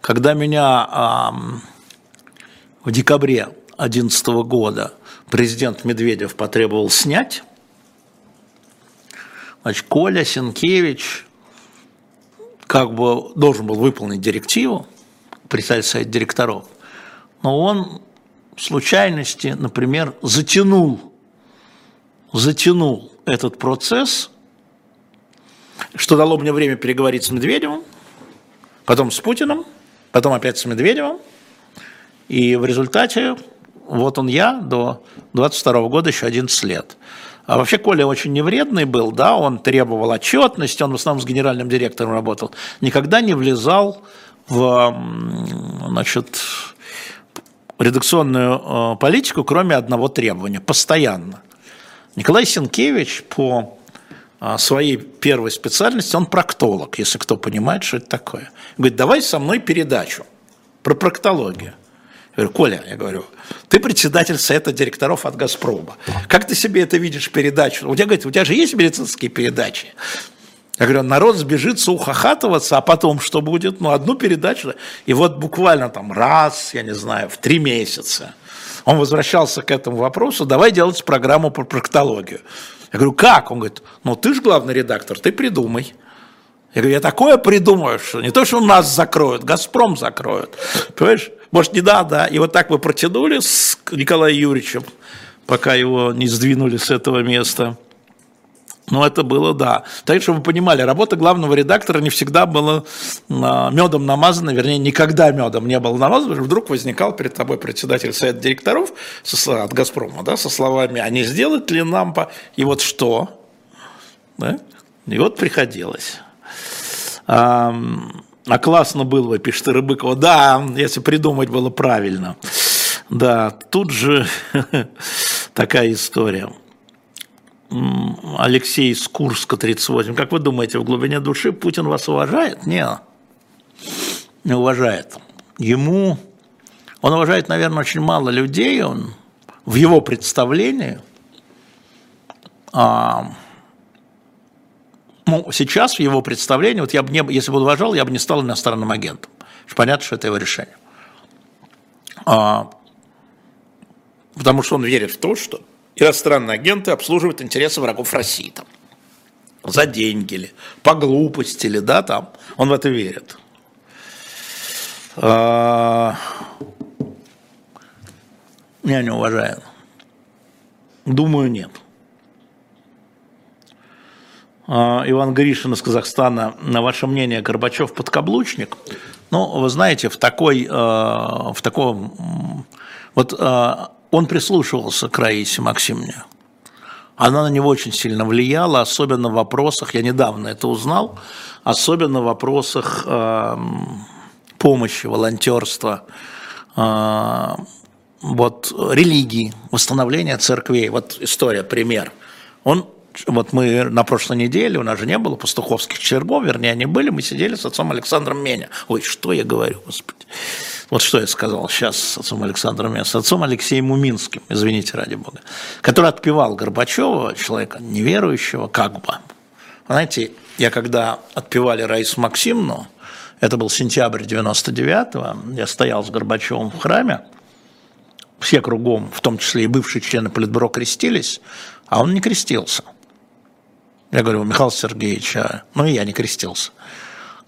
[SPEAKER 2] Когда меня э, в декабре 2011 года президент Медведев потребовал снять, значит, Коля Сенкевич как бы должен был выполнить директиву, представитель совет директоров, но он в случайности, например, затянул затянул этот процесс, что дало мне время переговорить с Медведевым, потом с Путиным, потом опять с Медведевым. И в результате вот он я до 22 года еще 11 лет. А вообще Коля очень невредный был, да, он требовал отчетности, он в основном с генеральным директором работал, никогда не влезал в, значит, редакционную э, политику, кроме одного требования, постоянно. Николай Сенкевич по а, своей первой специальности, он проктолог, если кто понимает, что это такое. Говорит, давай со мной передачу про проктологию. Я говорю, Коля, я говорю, ты председатель совета директоров от «Газпрома». Как ты себе это видишь, передачу? У тебя, говорит, у тебя же есть медицинские передачи? Я говорю, народ сбежится ухахатываться, а потом что будет? Ну, одну передачу. И вот буквально там раз, я не знаю, в три месяца – он возвращался к этому вопросу, давай делать программу по проктологию. Я говорю, как? Он говорит, ну ты же главный редактор, ты придумай. Я говорю, я такое придумаю, что не то, что нас закроют, «Газпром» закроют. Понимаешь? Может, не да, да. И вот так мы протянули с Николаем Юрьевичем, пока его не сдвинули с этого места. Ну, это было, да. Так, чтобы вы понимали, работа главного редактора не всегда была а, медом намазана, вернее, никогда медом не было намазано, вдруг возникал перед тобой председатель совета директоров от «Газпрома», да, со словами, а не сделать ли нам по... И вот что? Да? И вот приходилось. А, а классно было бы, пишет Рыбыкова. Да, если придумать было правильно. Да, тут же такая история. Алексей из Курска, 38. Как вы думаете, в глубине души Путин вас уважает? Не, не уважает. Ему, он уважает, наверное, очень мало людей, он в его представлении, а, ну, сейчас в его представлении, вот я бы не, если бы уважал, я бы не стал иностранным агентом. Понятно, что это его решение. А, потому что он верит в то, что иностранные агенты обслуживают интересы врагов России там. За деньги ли, по глупости ли, да, там. Он в это верит. А... Я не уважаю. Думаю, нет. А, Иван Гришин из Казахстана. На ваше мнение, Горбачев подкаблучник? Ну, вы знаете, в такой, а, в таком, вот он прислушивался к Раисе Максимовне. Она на него очень сильно влияла, особенно в вопросах, я недавно это узнал, особенно в вопросах э, помощи, волонтерства, э, вот, религии, восстановления церквей. Вот история, пример. Он вот мы на прошлой неделе, у нас же не было пастуховских чергов, вернее, они были, мы сидели с отцом Александром Меня. Ой, что я говорю, господи. Вот что я сказал сейчас с отцом Александром Меня, с отцом Алексеем Уминским, извините ради бога, который отпевал Горбачева, человека неверующего, как бы. Знаете, я когда отпевали Раису Максимовну, это был сентябрь 99-го, я стоял с Горбачевым в храме, все кругом, в том числе и бывшие члены Политбюро, крестились, а он не крестился – я говорю, Михаил Сергеевич, а... ну и я не крестился.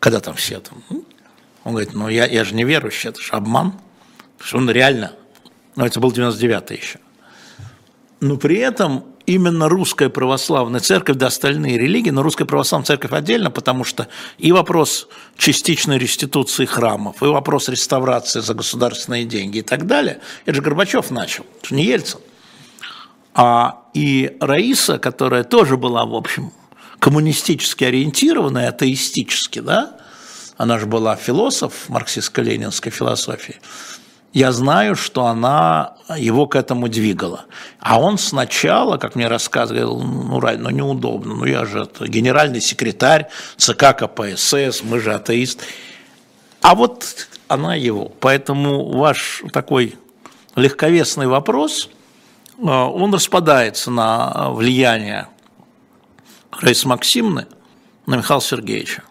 [SPEAKER 2] Когда там все там? Он говорит, ну я, я же не верующий, это же обман. Что он реально, ну это был 99-й еще. Но при этом именно русская православная церковь, да остальные религии, но русская православная церковь отдельно, потому что и вопрос частичной реституции храмов, и вопрос реставрации за государственные деньги и так далее, это же Горбачев начал, это же не Ельцин. А и Раиса, которая тоже была, в общем, коммунистически ориентированная, атеистически, да, она же была философ марксистско-ленинской философии, я знаю, что она его к этому двигала. А он сначала, как мне рассказывал, ну, Рай, ну неудобно, ну я же это, генеральный секретарь ЦК КПСС, мы же атеист. А вот она его. Поэтому ваш такой легковесный вопрос, он распадается на влияние Раисы Максимны на Михаила Сергеевича.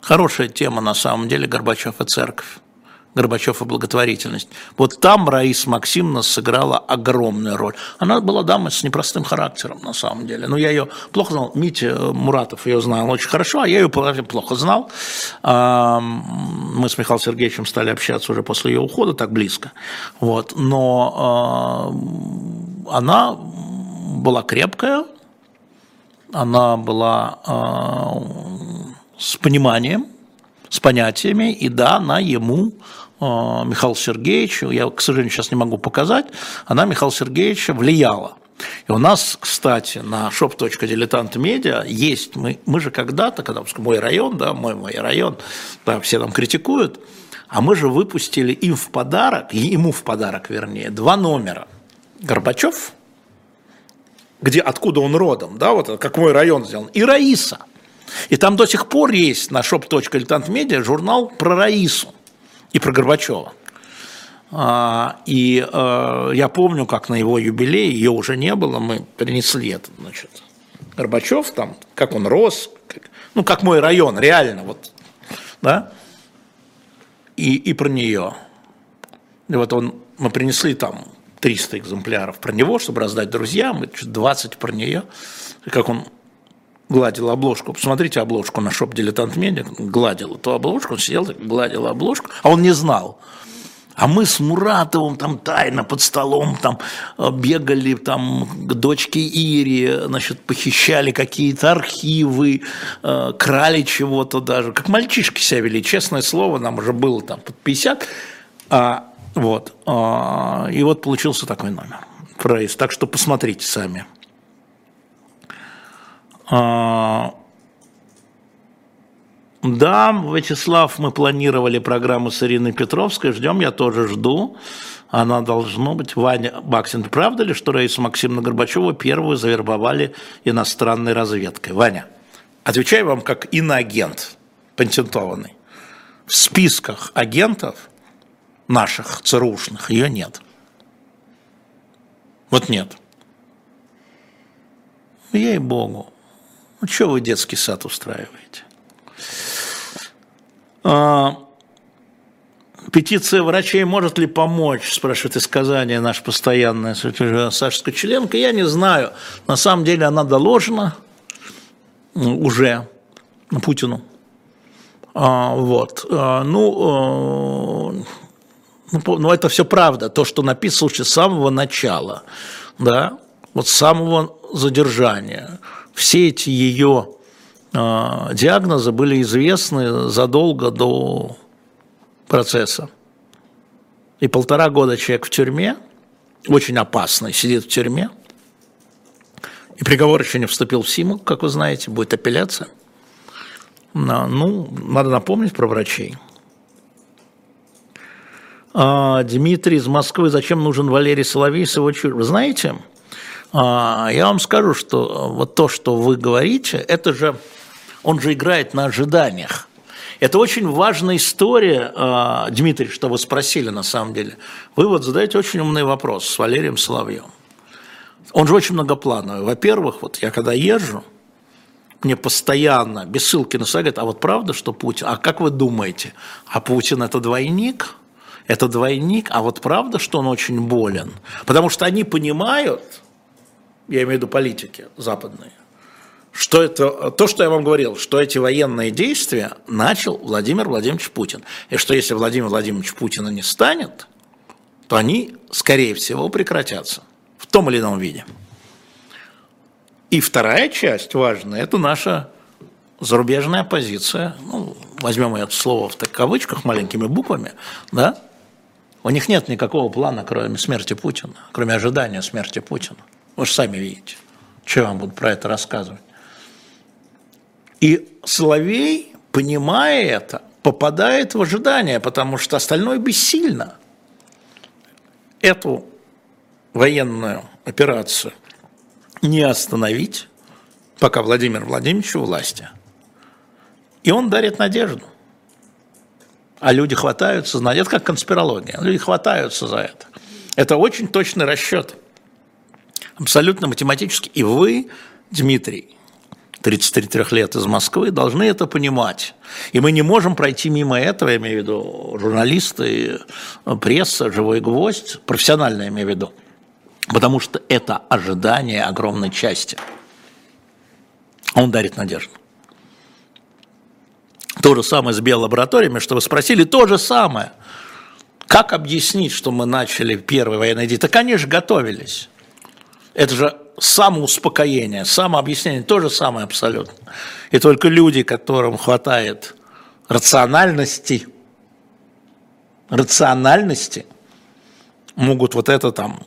[SPEAKER 2] Хорошая тема на самом деле Горбачев и церковь. Горбачев и благотворительность. Вот там Раиса Максимовна сыграла огромную роль. Она была дама с непростым характером, на самом деле. Но я ее плохо знал. Митя Муратов ее знал очень хорошо, а я ее плохо знал. Мы с Михаилом Сергеевичем стали общаться уже после ее ухода так близко. Вот. Но она была крепкая, она была с пониманием, с понятиями, и да, она ему Э, Михаила Сергеевича, я, к сожалению, сейчас не могу показать, она Михаила Сергеевича влияла. И у нас, кстати, на shop.diletant.media есть, мы, мы же когда-то, когда мой район, да, мой, мой район, да, все там критикуют, а мы же выпустили им в подарок, ему в подарок, вернее, два номера. Горбачев, где, откуда он родом, да, вот как мой район сделан, и Раиса. И там до сих пор есть на shop.diletant.media журнал про Раису и про Горбачева. А, и э, я помню, как на его юбилей, ее уже не было, мы принесли это, значит, Горбачев там, как он рос, как, ну, как мой район, реально, вот, да, и, и про нее. И вот он, мы принесли там 300 экземпляров про него, чтобы раздать друзьям, 20 про нее, как он гладил обложку. Посмотрите обложку на шоп «Дилетант Медиа», гладил эту обложку, он сидел, гладил обложку, а он не знал. А мы с Муратовым там тайно под столом там э, бегали там к дочке Ире, значит, похищали какие-то архивы, э, крали чего-то даже. Как мальчишки себя вели, честное слово, нам уже было там под 50. А, вот. А, и вот получился такой номер. Прайс. Так что посмотрите сами. А, да, Вячеслав, мы планировали программу с Ириной Петровской, ждем, я тоже жду. Она должна быть. Ваня Баксин, правда ли, что Раису Максимовну Горбачеву первую завербовали иностранной разведкой? Ваня, отвечаю вам как иноагент, патентованный. В списках агентов наших ЦРУшных ее нет. Вот нет. Ей-богу. Ну, что вы детский сад устраиваете? А, петиция врачей может ли помочь, спрашивает из Казани наш постоянный Саша Скочеленко. Я не знаю. На самом деле она доложена уже Путину. А, вот. А, ну, ну, ну, это все правда. То, что написано с самого начала, да, вот с самого задержания все эти ее а, диагнозы были известны задолго до процесса. И полтора года человек в тюрьме, очень опасный, сидит в тюрьме. И приговор еще не вступил в силу, как вы знаете, будет апелляция. Ну, надо напомнить про врачей. А, Дмитрий из Москвы, зачем нужен Валерий Соловей с его чур? Вы знаете, я вам скажу, что э, вот то, что вы говорите, это же, он же играет на ожиданиях. Это очень важная история, э, Дмитрий, что вы спросили на самом деле. Вы вот задаете очень умный вопрос с Валерием Соловьевым. Он же очень многоплановый. Во-первых, вот я когда езжу, мне постоянно, без ссылки на говорят, а вот правда, что Путин, а как вы думаете, а Путин это двойник? Это двойник, а вот правда, что он очень болен? Потому что они понимают, я имею в виду политики западные, что это, то, что я вам говорил, что эти военные действия начал Владимир Владимирович Путин. И что если Владимир Владимирович Путина не станет, то они, скорее всего, прекратятся в том или ином виде. И вторая часть важная – это наша зарубежная позиция. Ну, возьмем это слово в кавычках маленькими буквами, да? У них нет никакого плана, кроме смерти Путина, кроме ожидания смерти Путина. Вы же сами видите. Что я вам буду про это рассказывать? И Соловей, понимая это, попадает в ожидание, потому что остальное бессильно. Эту военную операцию не остановить, пока Владимир Владимирович у власти. И он дарит надежду. А люди хватаются, знаете, это как конспирология, люди хватаются за это. Это очень точный расчет, абсолютно математический. И вы, Дмитрий, 33 лет из Москвы, должны это понимать. И мы не можем пройти мимо этого, я имею в виду журналисты, пресса, живой гвоздь, профессионально я имею в виду. Потому что это ожидание огромной части. Он дарит надежду. То же самое с биолабораториями, что вы спросили, то же самое. Как объяснить, что мы начали первый военный день? Так они же готовились. Это же самоуспокоение, самообъяснение, то же самое абсолютно. И только люди, которым хватает рациональности, рациональности, могут вот это там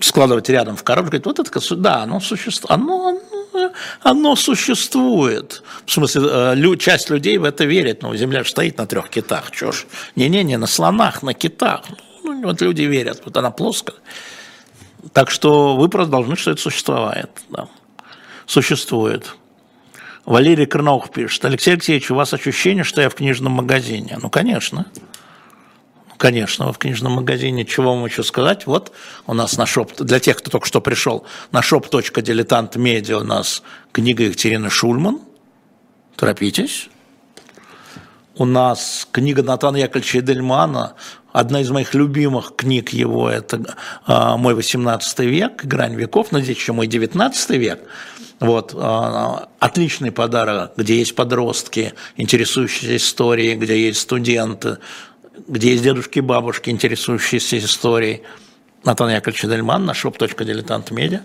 [SPEAKER 2] складывать рядом в коробку, говорить, вот это, да, оно существует, оно, оно, оно существует. В смысле, э, часть людей в это верит, но Земля же стоит на трех китах, что ж, не-не-не, на слонах, на китах, ну, вот люди верят, вот она плоская. Так что вы просто должны, что это существует. Да. Существует. Валерий Крынов пишет, Алексей Алексеевич, у вас ощущение, что я в книжном магазине? Ну, конечно. Конечно, в книжном магазине. Чего вам еще сказать? Вот у нас на шоп, для тех, кто только что пришел, на shop.diletant.media у нас книга Екатерины Шульман. Торопитесь. У нас книга Натана Яковлевича Эдельмана, одна из моих любимых книг его, это а, «Мой 18 век», «Грань веков», но здесь еще «Мой 19 век». Вот, а, отличный подарок, где есть подростки, интересующиеся историей, где есть студенты, где есть дедушки и бабушки, интересующиеся историей. Натан Яковлевич Дельман на shop.diletant.media.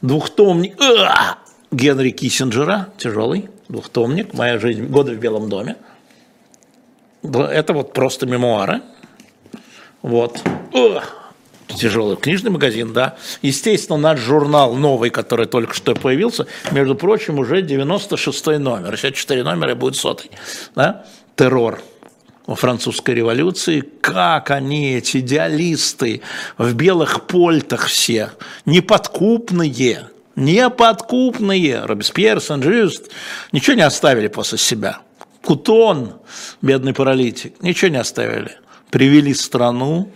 [SPEAKER 2] Двухтомник Генри Киссинджера, тяжелый, двухтомник «Моя жизнь. Годы в Белом доме». Это вот просто мемуары. Вот. Тяжелый книжный магазин, да. Естественно, наш журнал новый, который только что появился, между прочим, уже 96 номер. Сейчас 4 номера будет сотый. Да? Террор во французской революции, как они, эти идеалисты, в белых польтах все, неподкупные, неподкупные, Робеспьер, Сен-Жюст, ничего не оставили после себя. Кутон, бедный паралитик, ничего не оставили. Привели страну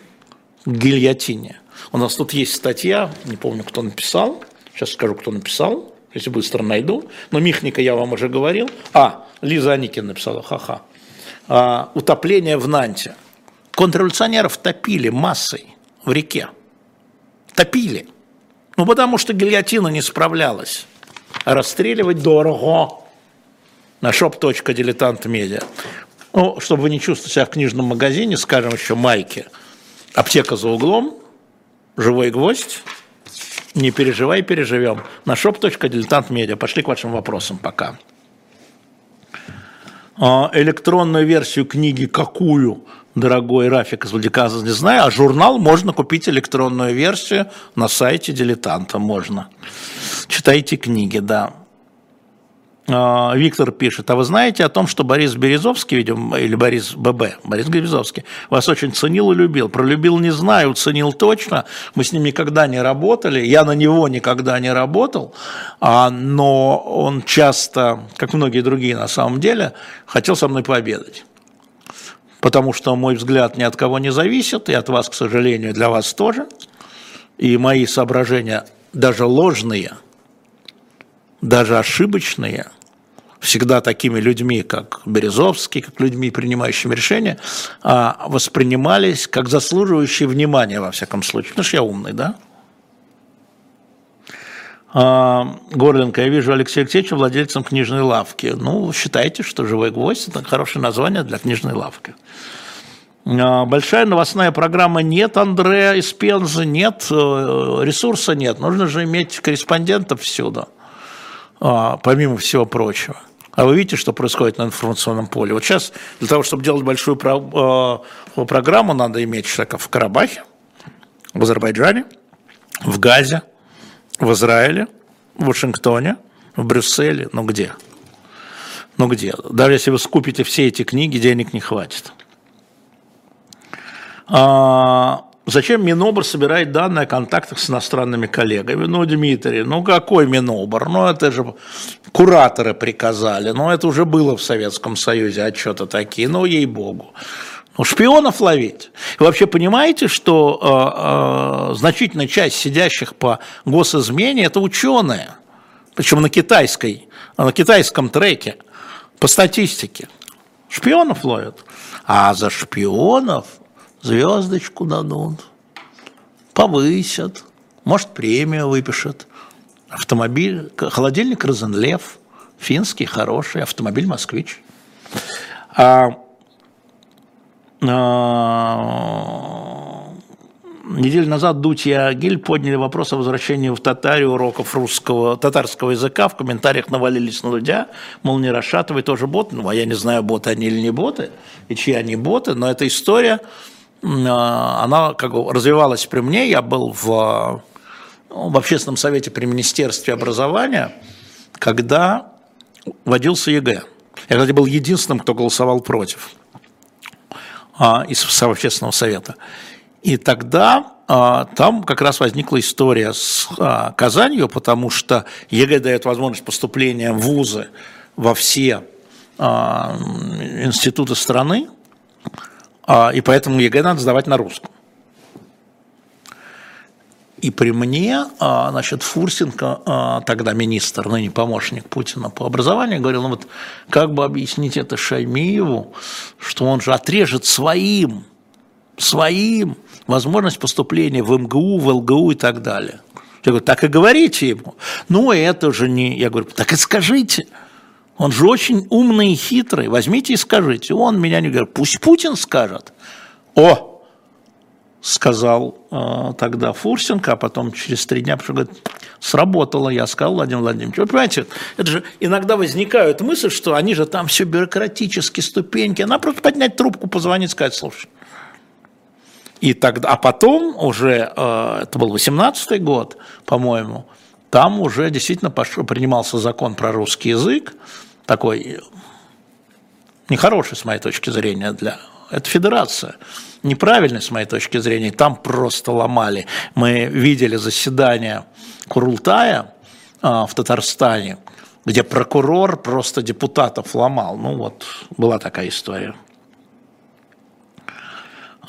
[SPEAKER 2] к гильотине. У нас тут есть статья, не помню, кто написал, сейчас скажу, кто написал, если быстро найду, но Михника я вам уже говорил. А, Лиза Аникин написала, ха-ха а, утопление в Нанте. Контрреволюционеров топили массой в реке. Топили. Ну, потому что гильотина не справлялась. Расстреливать дорого. На shop.diletant.media. Ну, чтобы не чувствовали себя в книжном магазине, скажем еще майки. Аптека за углом, живой гвоздь. Не переживай, переживем. На shop.diletant.media. Пошли к вашим вопросам пока. А, электронную версию книги какую, дорогой Рафик из Владикавказа, не знаю, а журнал можно купить электронную версию на сайте «Дилетанта» можно. Читайте книги, да. А, Виктор пишет, а вы знаете о том, что Борис Березовский, видимо, или Борис ББ, Борис Березовский, вас очень ценил и любил. Пролюбил не знаю, ценил точно. Мы с ним никогда не работали, я на него никогда не работал, а, но он часто, как многие другие на самом деле, хотел со мной пообедать. Потому что мой взгляд ни от кого не зависит, и от вас, к сожалению, для вас тоже. И мои соображения, даже ложные – даже ошибочные, всегда такими людьми, как Березовский, как людьми, принимающими решения, а, воспринимались как заслуживающие внимания, во всяком случае. Потому что я умный, да? А, Горленко, я вижу Алексея Алексеевича владельцем книжной лавки. Ну, считайте, что «Живой гвоздь» – это хорошее название для книжной лавки. А, большая новостная программа нет Андрея из Пензы, нет, э, ресурса нет. Нужно же иметь корреспондентов всюду. А, помимо всего прочего. А вы видите, что происходит на информационном поле? Вот сейчас для того, чтобы делать большую э, программу, надо иметь человека в Карабахе, в Азербайджане, в Газе, В Израиле, в Вашингтоне, в Брюсселе, ну где? Ну где? Даже если вы скупите все эти книги, денег не хватит. А, зачем Минобр собирает данные о контактах с иностранными коллегами? Ну, Дмитрий, ну какой Минобр? Ну, это же кураторы приказали. Ну, это уже было в Советском Союзе отчеты такие. Ну, ей-богу. Ну, шпионов ловить. И вообще понимаете, что э, э, значительная часть сидящих по госизмене – это ученые. Причем на китайской, на китайском треке – по статистике. Шпионов ловят. А за шпионов звездочку дадут, повысят, может, премию выпишет. Автомобиль, холодильник Розенлев, финский, хороший, автомобиль «Москвич». А, а, неделю назад Дудь и Агиль подняли вопрос о возвращении в Татарию уроков русского, татарского языка. В комментариях навалились на Дудя, мол, не Рашатовый тоже бот. Ну, а я не знаю, боты они или не боты, и чьи они боты, но эта история, она как бы развивалась при мне. Я был в, ну, в общественном совете при Министерстве образования, когда вводился ЕГЭ. Я, кстати, был единственным, кто голосовал против а, из общественного совета. И тогда а, там как раз возникла история с а, Казанью, потому что ЕГЭ дает возможность поступления в вузы во все а, институты страны, а, и поэтому ЕГЭ надо сдавать на русском. И при мне, а, значит, Фурсенко, а, тогда министр, ныне помощник Путина по образованию, говорил, ну вот как бы объяснить это Шаймиеву, что он же отрежет своим, своим возможность поступления в МГУ, в ЛГУ и так далее. Я говорю, так и говорите ему. Ну, это же не... Я говорю, так и скажите. Он же очень умный и хитрый. Возьмите и скажите. Он меня не говорит, пусть Путин скажет. О, сказал э, тогда Фурсенко, а потом через три дня пришел, говорит, сработало, я сказал Владимир Владимирович. Вы понимаете, это же иногда возникает мысль, что они же там все бюрократические ступеньки. Она просто поднять трубку, позвонить, сказать, слушай, и тогда, а потом уже, э, это был 18 год, по-моему, там уже действительно принимался закон про русский язык, такой нехороший с моей точки зрения для... Это федерация. Неправильный с моей точки зрения. Там просто ломали. Мы видели заседание Курултая э, в Татарстане, где прокурор просто депутатов ломал. Ну вот, была такая история.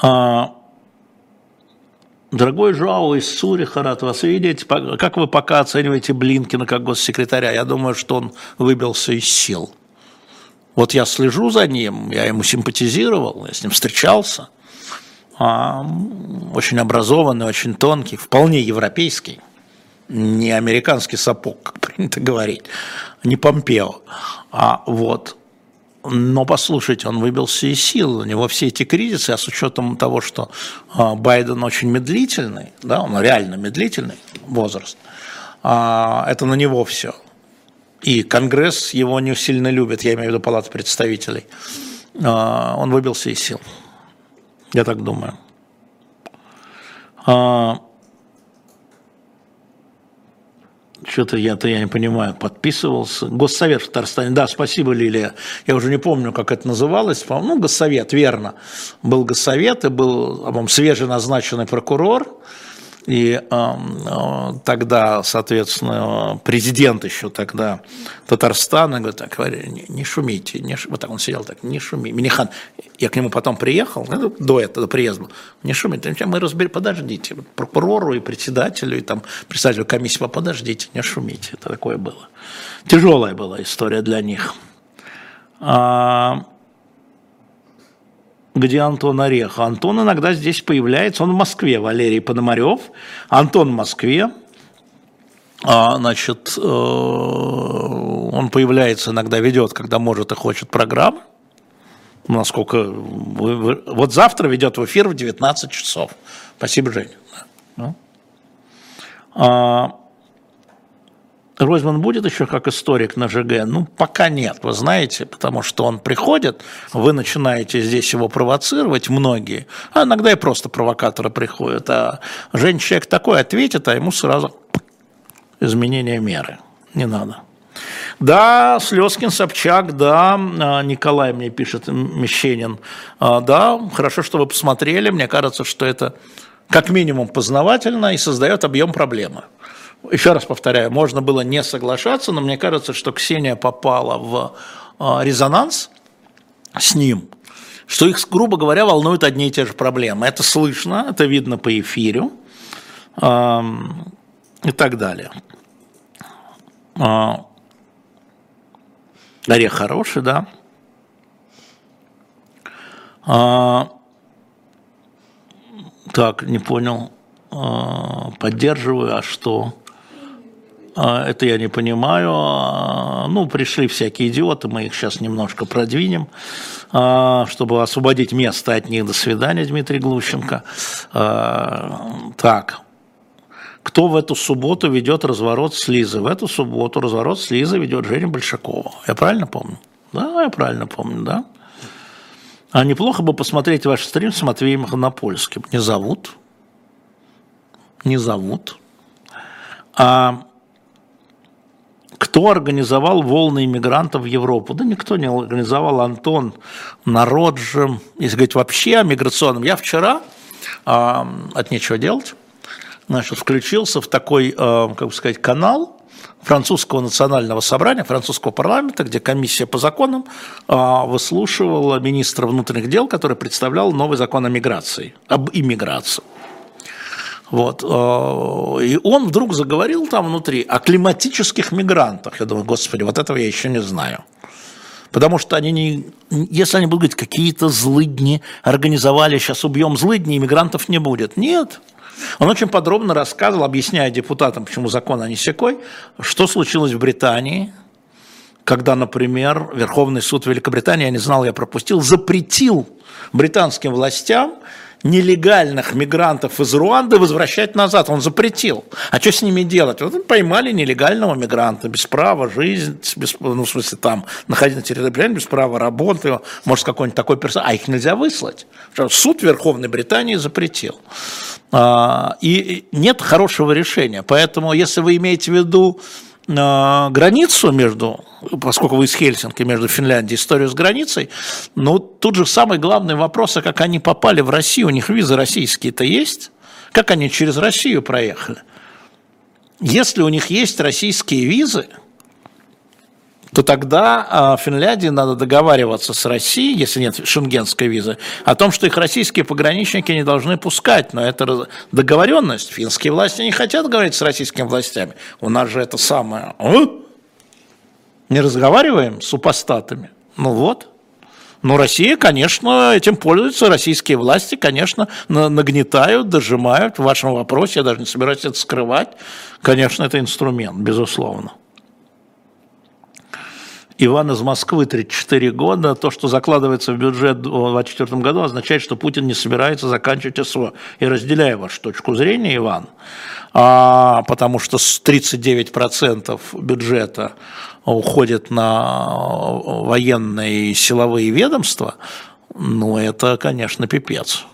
[SPEAKER 2] А, Дорогой Жао из Суриха, рад вас видеть. Как вы пока оцениваете Блинкина как госсекретаря? Я думаю, что он выбился из сил. Вот я слежу за ним, я ему симпатизировал, я с ним встречался. А, очень образованный, очень тонкий, вполне европейский. Не американский сапог, как принято говорить, не Помпео. А вот но послушайте, он выбился из сил, у него все эти кризисы, а с учетом того, что а, Байден очень медлительный, да, он реально медлительный возраст, а, это на него все. И Конгресс его не сильно любит, я имею в виду Палату представителей. А, он выбился из сил. Я так думаю. Что-то я-то я не понимаю, подписывался. Госсовет в Татарстане, да, спасибо, Лилия. Я уже не помню, как это называлось. Ну, Госсовет, верно. Был Госсовет, и был, по-моему, свеженазначенный прокурор. И э, тогда, соответственно, президент еще тогда Татарстана говорит, так, не, не шумите, не ш... вот так он сидел так, не шуми. Минихан, я к нему потом приехал, до этого, приезда, не шумите, мы разберем, подождите, прокурору и председателю, и там председателю комиссии, подождите, не шумите, это такое было. Тяжелая была история для них. А, где Антон Орех. Антон иногда здесь появляется, он в Москве, Валерий Пономарев. Антон в Москве, а, значит, э, он появляется иногда, ведет, когда может и хочет программы. Насколько... Вот завтра ведет в эфир в 19 часов. Спасибо, Женя. Ну. А, Ройзман будет еще как историк на ЖГ? Ну, пока нет, вы знаете, потому что он приходит, вы начинаете здесь его провоцировать, многие, а иногда и просто провокаторы приходят, а Жень человек такой ответит, а ему сразу изменение меры. Не надо. Да, Слезкин, Собчак, да, а, Николай мне пишет, Мещенин, а, да, хорошо, что вы посмотрели, мне кажется, что это как минимум познавательно и создает объем проблемы. Еще раз повторяю, можно было не соглашаться, но мне кажется, что Ксения попала в а, резонанс с ним, что их, грубо говоря, волнуют одни и те же проблемы. Это слышно, это видно по эфиру и так далее. Орех хороший, да. А, так, не понял. А, поддерживаю, а что? А, это я не понимаю. А, ну, пришли всякие идиоты, мы их сейчас немножко продвинем, а, чтобы освободить место от них. До свидания, Дмитрий Глущенко. Так, кто в эту субботу ведет разворот с Лизой? В эту субботу разворот с Лизой ведет Женя Большакова. Я правильно помню? Да, я правильно помню, да. А неплохо бы посмотреть ваш стрим с Матвеем Ханопольским. Не зовут. Не зовут. А кто организовал волны иммигрантов в Европу? Да никто не организовал. Антон, народ же, если говорить вообще о миграционном. Я вчера, а, от нечего делать, значит, включился в такой, э, как бы сказать, канал французского национального собрания, французского парламента, где комиссия по законам э, выслушивала министра внутренних дел, который представлял новый закон о миграции, об иммиграции. Вот. Э, и он вдруг заговорил там внутри о климатических мигрантах. Я думаю, господи, вот этого я еще не знаю. Потому что они не, если они будут говорить, какие-то злыдни организовали, сейчас убьем злыдни, иммигрантов не будет. Нет, он очень подробно рассказывал, объясняя депутатам, почему закон а не секой, что случилось в Британии, когда, например, Верховный суд Великобритании, я не знал, я пропустил, запретил британским властям нелегальных мигрантов из Руанды возвращать назад. Он запретил. А что с ними делать? Вот поймали нелегального мигранта без права жизнь, без, ну, в смысле, там, находиться на территории без права работы, может, какой-нибудь такой персонаж. А их нельзя выслать. Суд Верховной Британии запретил. А, и нет хорошего решения. Поэтому, если вы имеете в виду границу между, поскольку вы из Хельсинки, между Финляндией, историю с границей, ну, тут же самый главный вопрос, а как они попали в Россию, у них визы российские-то есть? Как они через Россию проехали? Если у них есть российские визы – то тогда а, Финляндии надо договариваться с Россией, если нет шенгенской визы, о том, что их российские пограничники не должны пускать. Но это договоренность. Финские власти не хотят говорить с российскими властями. У нас же это самое. Не разговариваем с супостатами. Ну вот. Но Россия, конечно, этим пользуется. Российские власти, конечно, нагнетают, дожимают. В вашем вопросе, я даже не собираюсь это скрывать. Конечно, это инструмент, безусловно. Иван из Москвы, 34 года. То, что закладывается в бюджет в 2024 году, означает, что Путин не собирается заканчивать СВО. И разделяю вашу точку зрения, Иван, а, потому что 39% бюджета уходит на военные и силовые ведомства, ну, это, конечно, пипец.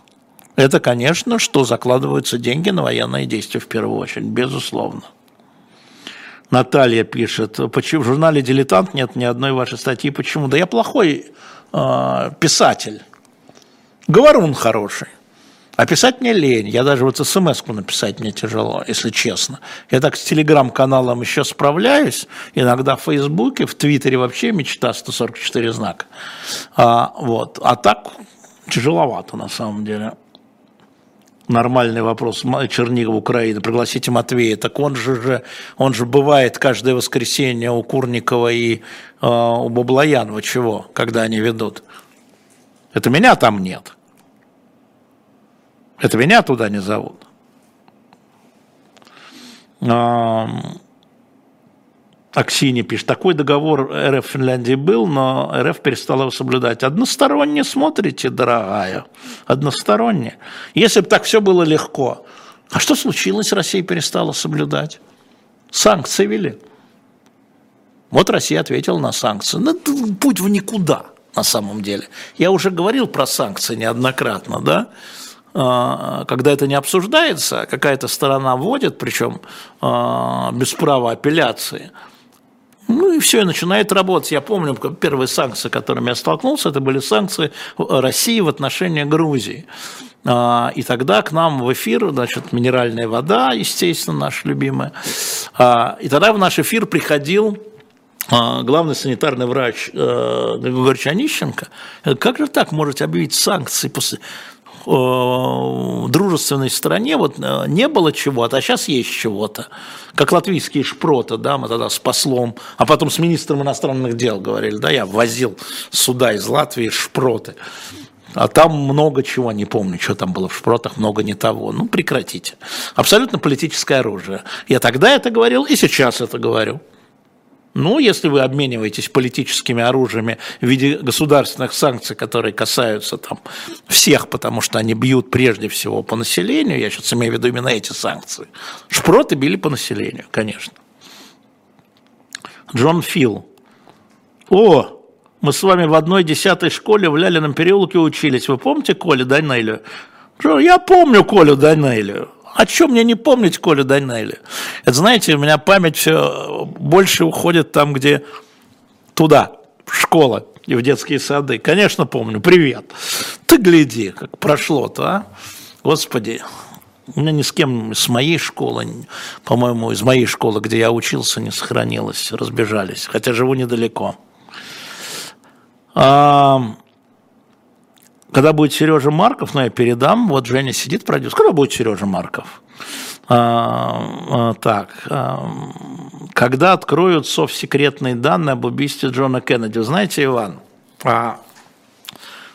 [SPEAKER 2] Это, конечно, что закладываются деньги на военные действия в первую очередь, безусловно. Наталья пишет, почему в журнале «Дилетант» нет ни одной вашей статьи. Почему? Да я плохой э, писатель. Говорун хороший. А писать мне лень. Я даже вот смс-ку написать мне тяжело, если честно. Я так с телеграм-каналом еще справляюсь. Иногда в Фейсбуке, в Твиттере вообще мечта 144 знака. А, вот. а так тяжеловато на самом деле нормальный вопрос Чернигова Украины, пригласите Матвея, так он же, он же бывает каждое воскресенье у Курникова и э, у Баблоянова чего, когда они ведут. Это меня там нет. Это меня туда не зовут. Аксини пишет, такой договор РФ Финляндии был, но РФ перестала его соблюдать. Односторонне смотрите, дорогая, односторонне. Если бы так все было легко, а что случилось, Россия перестала соблюдать? Санкции вели. Вот Россия ответила на санкции. Ну, путь в никуда, на самом деле. Я уже говорил про санкции неоднократно, да? когда это не обсуждается, какая-то сторона вводит, причем без права апелляции, ну и все, и начинает работать. Я помню, первые санкции, которыми я столкнулся, это были санкции России в отношении Грузии. А, и тогда к нам в эфир, значит, минеральная вода, естественно, наша любимая. А, и тогда в наш эфир приходил а, главный санитарный врач э, Григорьевич Онищенко. Как же так можете объявить санкции после дружественной стране вот э, не было чего-то, а сейчас есть чего-то. Как латвийские шпроты, да, мы тогда с послом, а потом с министром иностранных дел говорили, да, я возил сюда из Латвии шпроты. А там много чего, не помню, что там было в шпротах, много не того. Ну, прекратите. Абсолютно политическое оружие. Я тогда это говорил и сейчас это говорю. Ну, если вы обмениваетесь политическими оружиями в виде государственных санкций, которые касаются там всех, потому что они бьют прежде всего по населению, я сейчас имею в виду именно эти санкции. Шпроты били по населению, конечно. Джон Фил. О, мы с вами в одной десятой школе в Лялином переулке учились. Вы помните Колю Данелию? Я помню Колю Данелию. А чем мне не помнить Колю Данелию? Это, знаете, у меня память все больше уходит там, где туда, школа и в детские сады. Конечно, помню. Привет. Ты гляди, как прошло-то, а? Господи, у меня ни с кем с моей школы, по-моему, из моей школы, где я учился, не сохранилось, разбежались, хотя живу недалеко. А, когда будет Сережа Марков, ну я передам, вот Женя сидит, продюсер, когда будет Сережа Марков? А, а, так, а, когда откроют совсекретные данные об убийстве Джона Кеннеди? Знаете, Иван, а,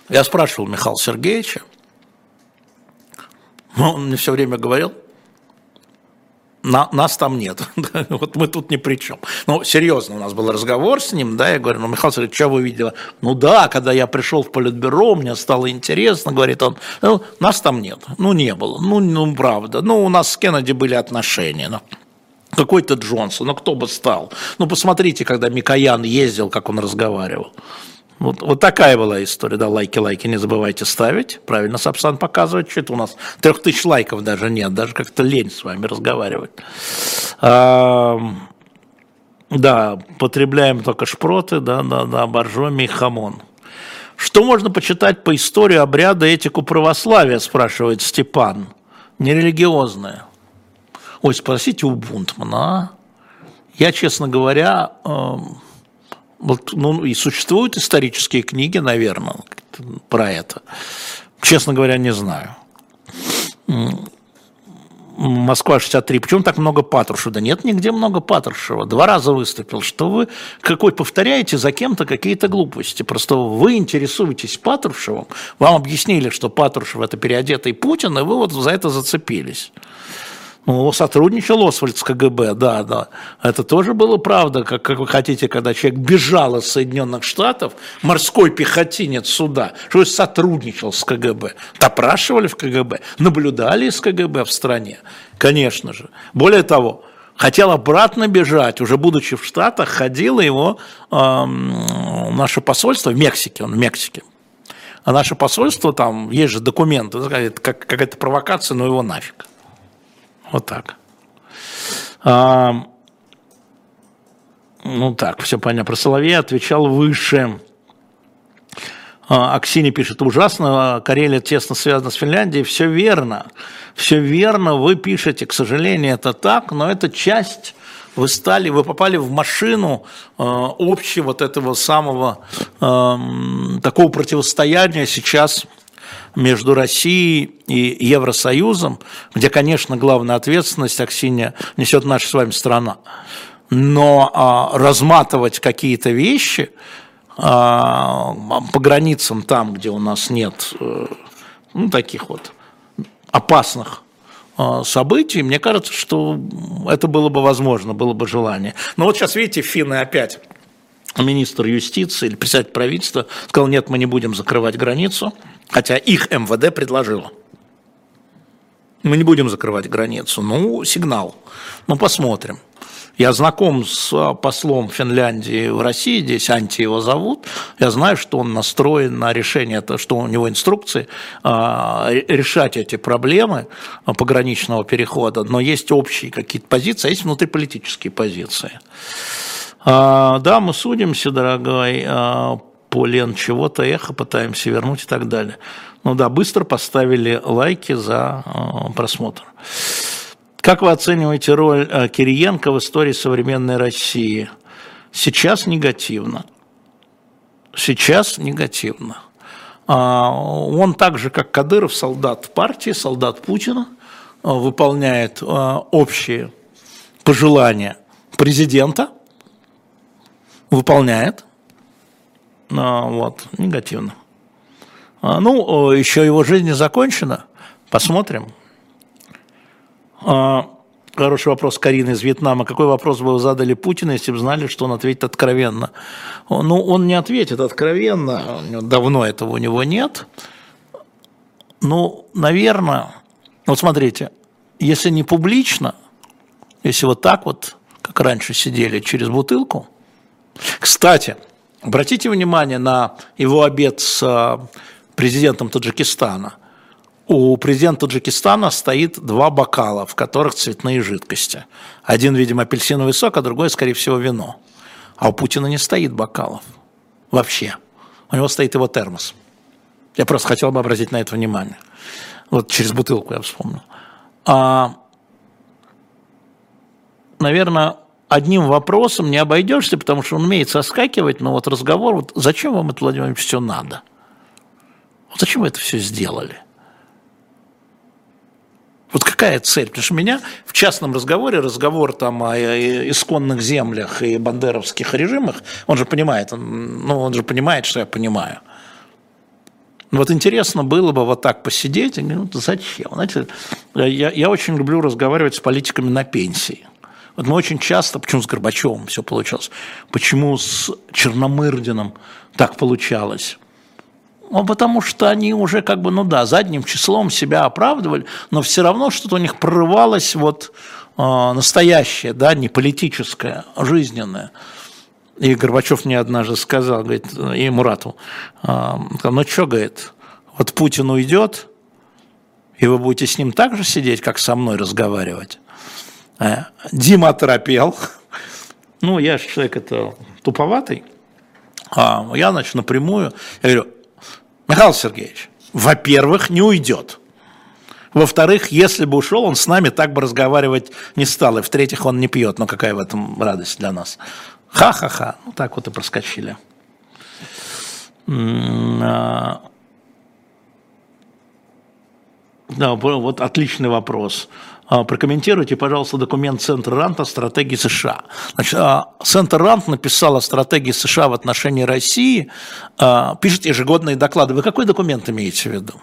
[SPEAKER 2] я спрашивал Михаила Сергеевича, он мне все время говорил – на, нас там нет. вот мы тут ни при чем. Ну, серьезно, у нас был разговор с ним, да, я говорю, ну, Михаил Сергеевич, что вы видели? Ну, да, когда я пришел в Политбюро, мне стало интересно, говорит он, ну, нас там нет, ну, не было, ну, ну, правда, ну, у нас с Кеннеди были отношения, ну, какой-то Джонсон, ну кто бы стал? Ну, посмотрите, когда Микоян ездил, как он разговаривал. Вот, вот такая была история. Да, лайки, лайки не забывайте ставить. Правильно Сапсан показывает. Что-то у нас трех тысяч лайков даже нет. Даже как-то лень с вами разговаривать. А, да, потребляем только шпроты, да, да, да, боржоми и хамон. Что можно почитать по истории обряда этику православия, спрашивает Степан. Нерелигиозное. Ой, спросите у Бунтмана. А? Я, честно говоря, эм, вот, ну, и существуют исторические книги, наверное, про это. Честно говоря, не знаю. Москва 63. Почему так много Патрушева? Да нет нигде много Патрушева. Два раза выступил. Что вы какой повторяете за кем-то какие-то глупости. Просто вы интересуетесь Патрушевым. Вам объяснили, что Патрушев это переодетый Путин, и вы вот за это зацепились. Ну, сотрудничал Освальд с КГБ, да, да. Это тоже было правда, как, как вы хотите, когда человек бежал из Соединенных Штатов, морской пехотинец суда, что сотрудничал с КГБ. Допрашивали в КГБ, наблюдали из КГБ в стране, конечно же. Более того, хотел обратно бежать, уже будучи в Штатах, ходило его э, наше посольство в Мексике, он в Мексике. А наше посольство, там есть же документы, как, какая-то провокация, но его нафиг. Вот так. А, ну так, все понятно. Про Соловья отвечал выше. А, Аксини пишет, ужасно, Карелия тесно связана с Финляндией. Все верно, все верно, вы пишете, к сожалению, это так, но это часть вы стали, вы попали в машину э, общего вот этого самого э, такого противостояния сейчас между Россией и Евросоюзом, где, конечно, главная ответственность, Аксинья, несет наша с вами страна. Но а, разматывать какие-то вещи а, по границам там, где у нас нет а, ну, таких вот опасных а, событий, мне кажется, что это было бы возможно, было бы желание. Но вот сейчас, видите, финны опять министр юстиции или председатель правительства сказал, нет, мы не будем закрывать границу, хотя их МВД предложило. Мы не будем закрывать границу. Ну, сигнал. Ну, посмотрим. Я знаком с а, послом Финляндии в России, здесь Анти его зовут. Я знаю, что он настроен на решение, что у него инструкции а, решать эти проблемы пограничного перехода, но есть общие какие-то позиции, а есть внутриполитические позиции. Да, мы судимся, дорогой, по лен чего-то, эхо пытаемся вернуть и так далее. Ну да, быстро поставили лайки за просмотр. Как вы оцениваете роль Кириенко в истории современной России? Сейчас негативно. Сейчас негативно. А, он так же, как Кадыров, солдат партии, солдат Путина, выполняет общие пожелания президента, выполняет, а, вот, негативно. А, ну, еще его жизнь не закончена, посмотрим. А, хороший вопрос Карины из Вьетнама. Какой вопрос бы вы задали Путину, если бы знали, что он ответит откровенно? Ну, он не ответит откровенно, давно этого у него нет. Ну, наверное, вот смотрите, если не публично, если вот так вот, как раньше сидели через бутылку. Кстати, обратите внимание на его обед с а, президентом Таджикистана – у президента Таджикистана стоит два бокала, в которых цветные жидкости. Один, видимо, апельсиновый сок, а другой, скорее всего, вино. А у Путина не стоит бокалов. Вообще. У него стоит его термос. Я просто хотел бы обратить на это внимание. Вот через бутылку я вспомнил. А, наверное, одним вопросом не обойдешься, потому что он умеет соскакивать, но вот разговор, вот зачем вам это, Владимир Ильич, все надо? Вот зачем вы это все сделали? Вот какая цель? Потому что меня в частном разговоре, разговор там о исконных землях и бандеровских режимах, он же понимает, он, ну, он же понимает, что я понимаю. Вот интересно было бы вот так посидеть, и ну, зачем? Знаете, я, я очень люблю разговаривать с политиками на пенсии. Вот мы очень часто, почему с Горбачевым все получалось, почему с Черномырдином так получалось, ну, потому что они уже как бы, ну да, задним числом себя оправдывали, но все равно что-то у них прорывалось вот э, настоящее, да, не политическое, жизненное. И Горбачев мне однажды сказал, говорит, и Мурату, э, ну что, говорит, вот Путин уйдет, и вы будете с ним так же сидеть, как со мной разговаривать. Э, Дима оторопел. Ну, я же человек это туповатый. А я, значит, напрямую, я говорю, Михаил Сергеевич, во-первых, не уйдет. Во-вторых, если бы ушел, он с нами так бы разговаривать не стал. И в-третьих, он не пьет. Ну, какая в этом радость для нас. Ха-ха-ха. Ну, так вот и проскочили. А. Да, вот отличный вопрос. А, прокомментируйте, пожалуйста, документ Центра Рант о стратегии США. Значит, а, Центр Рант написал о стратегии США в отношении России, а, пишет ежегодные доклады. Вы какой документ имеете в виду?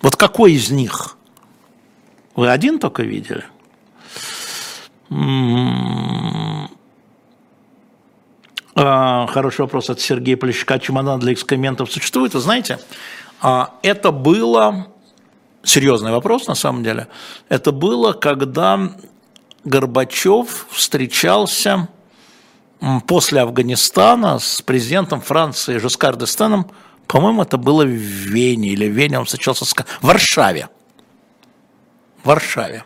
[SPEAKER 2] Вот какой из них? Вы один только видели? М-м-м. Хороший вопрос от Сергея Полищука. Чемодан для экскрементов существует? Вы знаете, это было серьезный вопрос на самом деле, это было, когда Горбачев встречался после Афганистана с президентом Франции Жескар Дестеном, по-моему, это было в Вене, или в Вене он встречался с... в Варшаве. В Варшаве.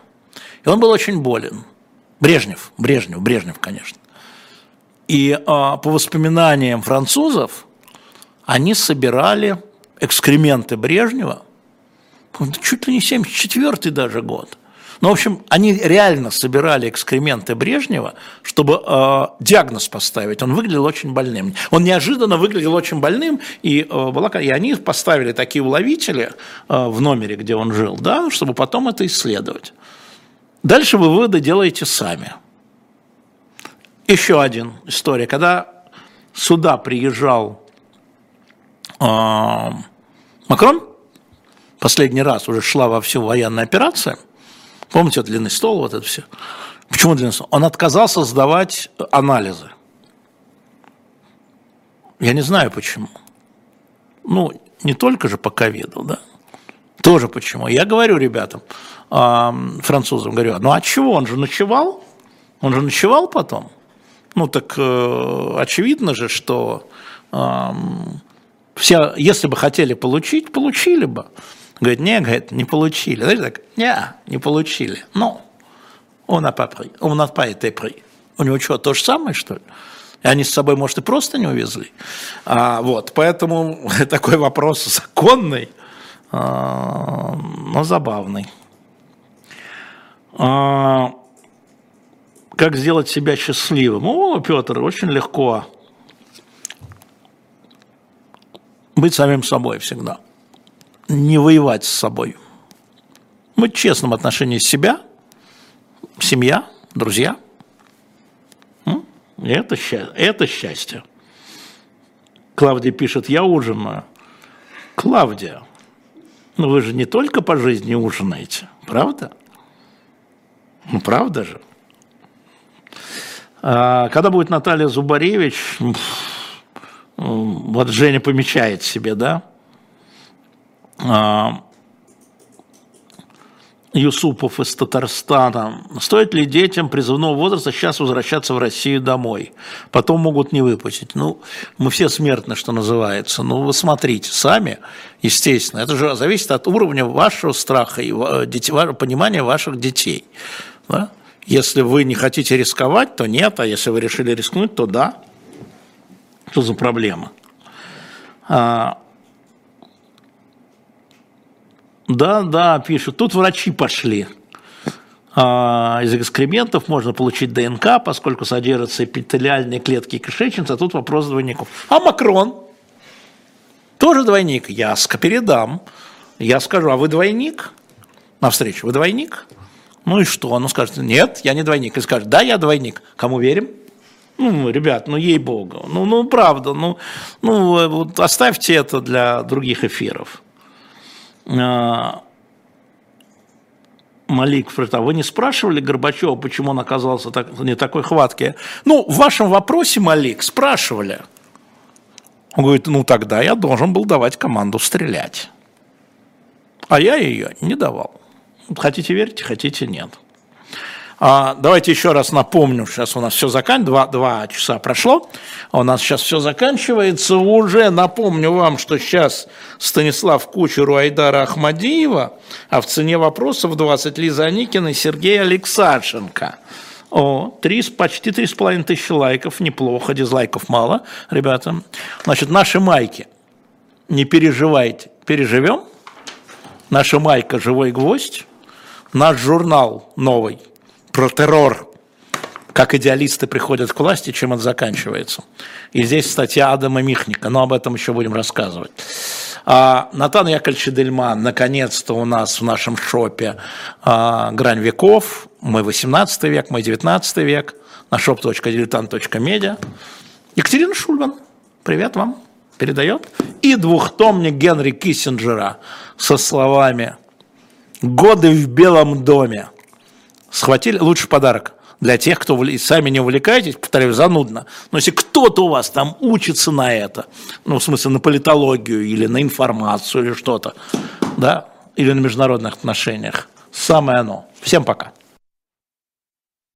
[SPEAKER 2] И он был очень болен. Брежнев, Брежнев, Брежнев, конечно. И а, по воспоминаниям французов, они собирали экскременты Брежнева – чуть ли не 74-й даже год. Ну, в общем, они реально собирали экскременты Брежнева, чтобы э, диагноз поставить. Он выглядел очень больным. Он неожиданно выглядел очень больным, и, э, была, и они поставили такие уловители э, в номере, где он жил, да, чтобы потом это исследовать. Дальше вы выводы делаете сами. Еще один история. Когда сюда приезжал э, Макрон, последний раз уже шла во всю военная операция, помните, вот длинный стол, вот это все. Почему длинный стол? Он отказался сдавать анализы. Я не знаю почему. Ну, не только же по ковиду, да. Тоже почему. Я говорю ребятам, французам, говорю, ну а чего, он же ночевал, Он же ночевал потом. Ну так э, очевидно же, что э, все, если бы хотели получить, получили бы. Говорит, не, говорит, не получили. Знаешь, так, не, не получили. Но он pris, он pris. У него что, то же самое, что ли? И они с собой, может, и просто не увезли. А, вот, поэтому такой вопрос законный, а, но забавный. А, как сделать себя счастливым? О, Петр, очень легко. Быть самим собой всегда. Не воевать с собой. Быть честным отношении себя, семья, друзья. Это, это счастье. Клавдия пишет, я ужинаю. Клавдия, ну вы же не только по жизни ужинаете, правда? Ну, правда же? А, когда будет Наталья Зубаревич, вот Женя помечает себе, да? А, Юсупов из Татарстана. Стоит ли детям призывного возраста сейчас возвращаться в Россию домой? Потом могут не выпустить. Ну, мы все смертны, что называется. Ну, вы смотрите сами, естественно. Это же зависит от уровня вашего страха и понимания ваших детей. Да? Если вы не хотите рисковать, то нет, а если вы решили рискнуть, то да. Что за проблема? А, да, да, пишут. Тут врачи пошли. А, из экскрементов можно получить ДНК, поскольку содержатся эпителиальные клетки кишечницы, а тут вопрос двойников. А Макрон? Тоже двойник? Я передам. Я скажу, а вы двойник? На встречу, вы двойник? Ну и что? Он скажет, нет, я не двойник. И скажет, да, я двойник. Кому верим? Ну, ребят, ну ей-богу, ну, ну правда, ну, ну вот оставьте это для других эфиров. А, Малик говорит, а вы не спрашивали Горбачева, почему он оказался так, не такой хватки? Ну, в вашем вопросе, Малик, спрашивали. Он говорит, ну тогда я должен был давать команду стрелять. А я ее не давал. Хотите верьте, хотите нет. А, давайте еще раз напомню, сейчас у нас все заканчивается, два, два часа прошло, у нас сейчас все заканчивается, уже напомню вам, что сейчас Станислав Кучер у Айдара Ахмадиева, а в цене вопросов 20 Лиза Аникина и Сергей Алексашенко. О, 3, почти 3,5 тысячи лайков, неплохо, дизлайков мало, ребята. Значит, наши майки, не переживайте, переживем. Наша майка «Живой гвоздь», наш журнал новый – про террор, как идеалисты приходят к власти, чем это заканчивается. И здесь статья Адама Михника, но об этом еще будем рассказывать. А, Натан Яковлевич Дельман, наконец-то у нас в нашем шопе а, «Грань веков», мой 18 век, мой 19 век, на shop.diletant.media. Екатерина Шульман, привет вам, передает. И двухтомник Генри Киссинджера со словами «Годы в Белом доме» схватили лучший подарок для тех, кто сами не увлекаетесь, повторяю, занудно. Но если кто-то у вас там учится на это, ну, в смысле, на политологию или на информацию или что-то, да, или на международных отношениях, самое оно. Всем пока.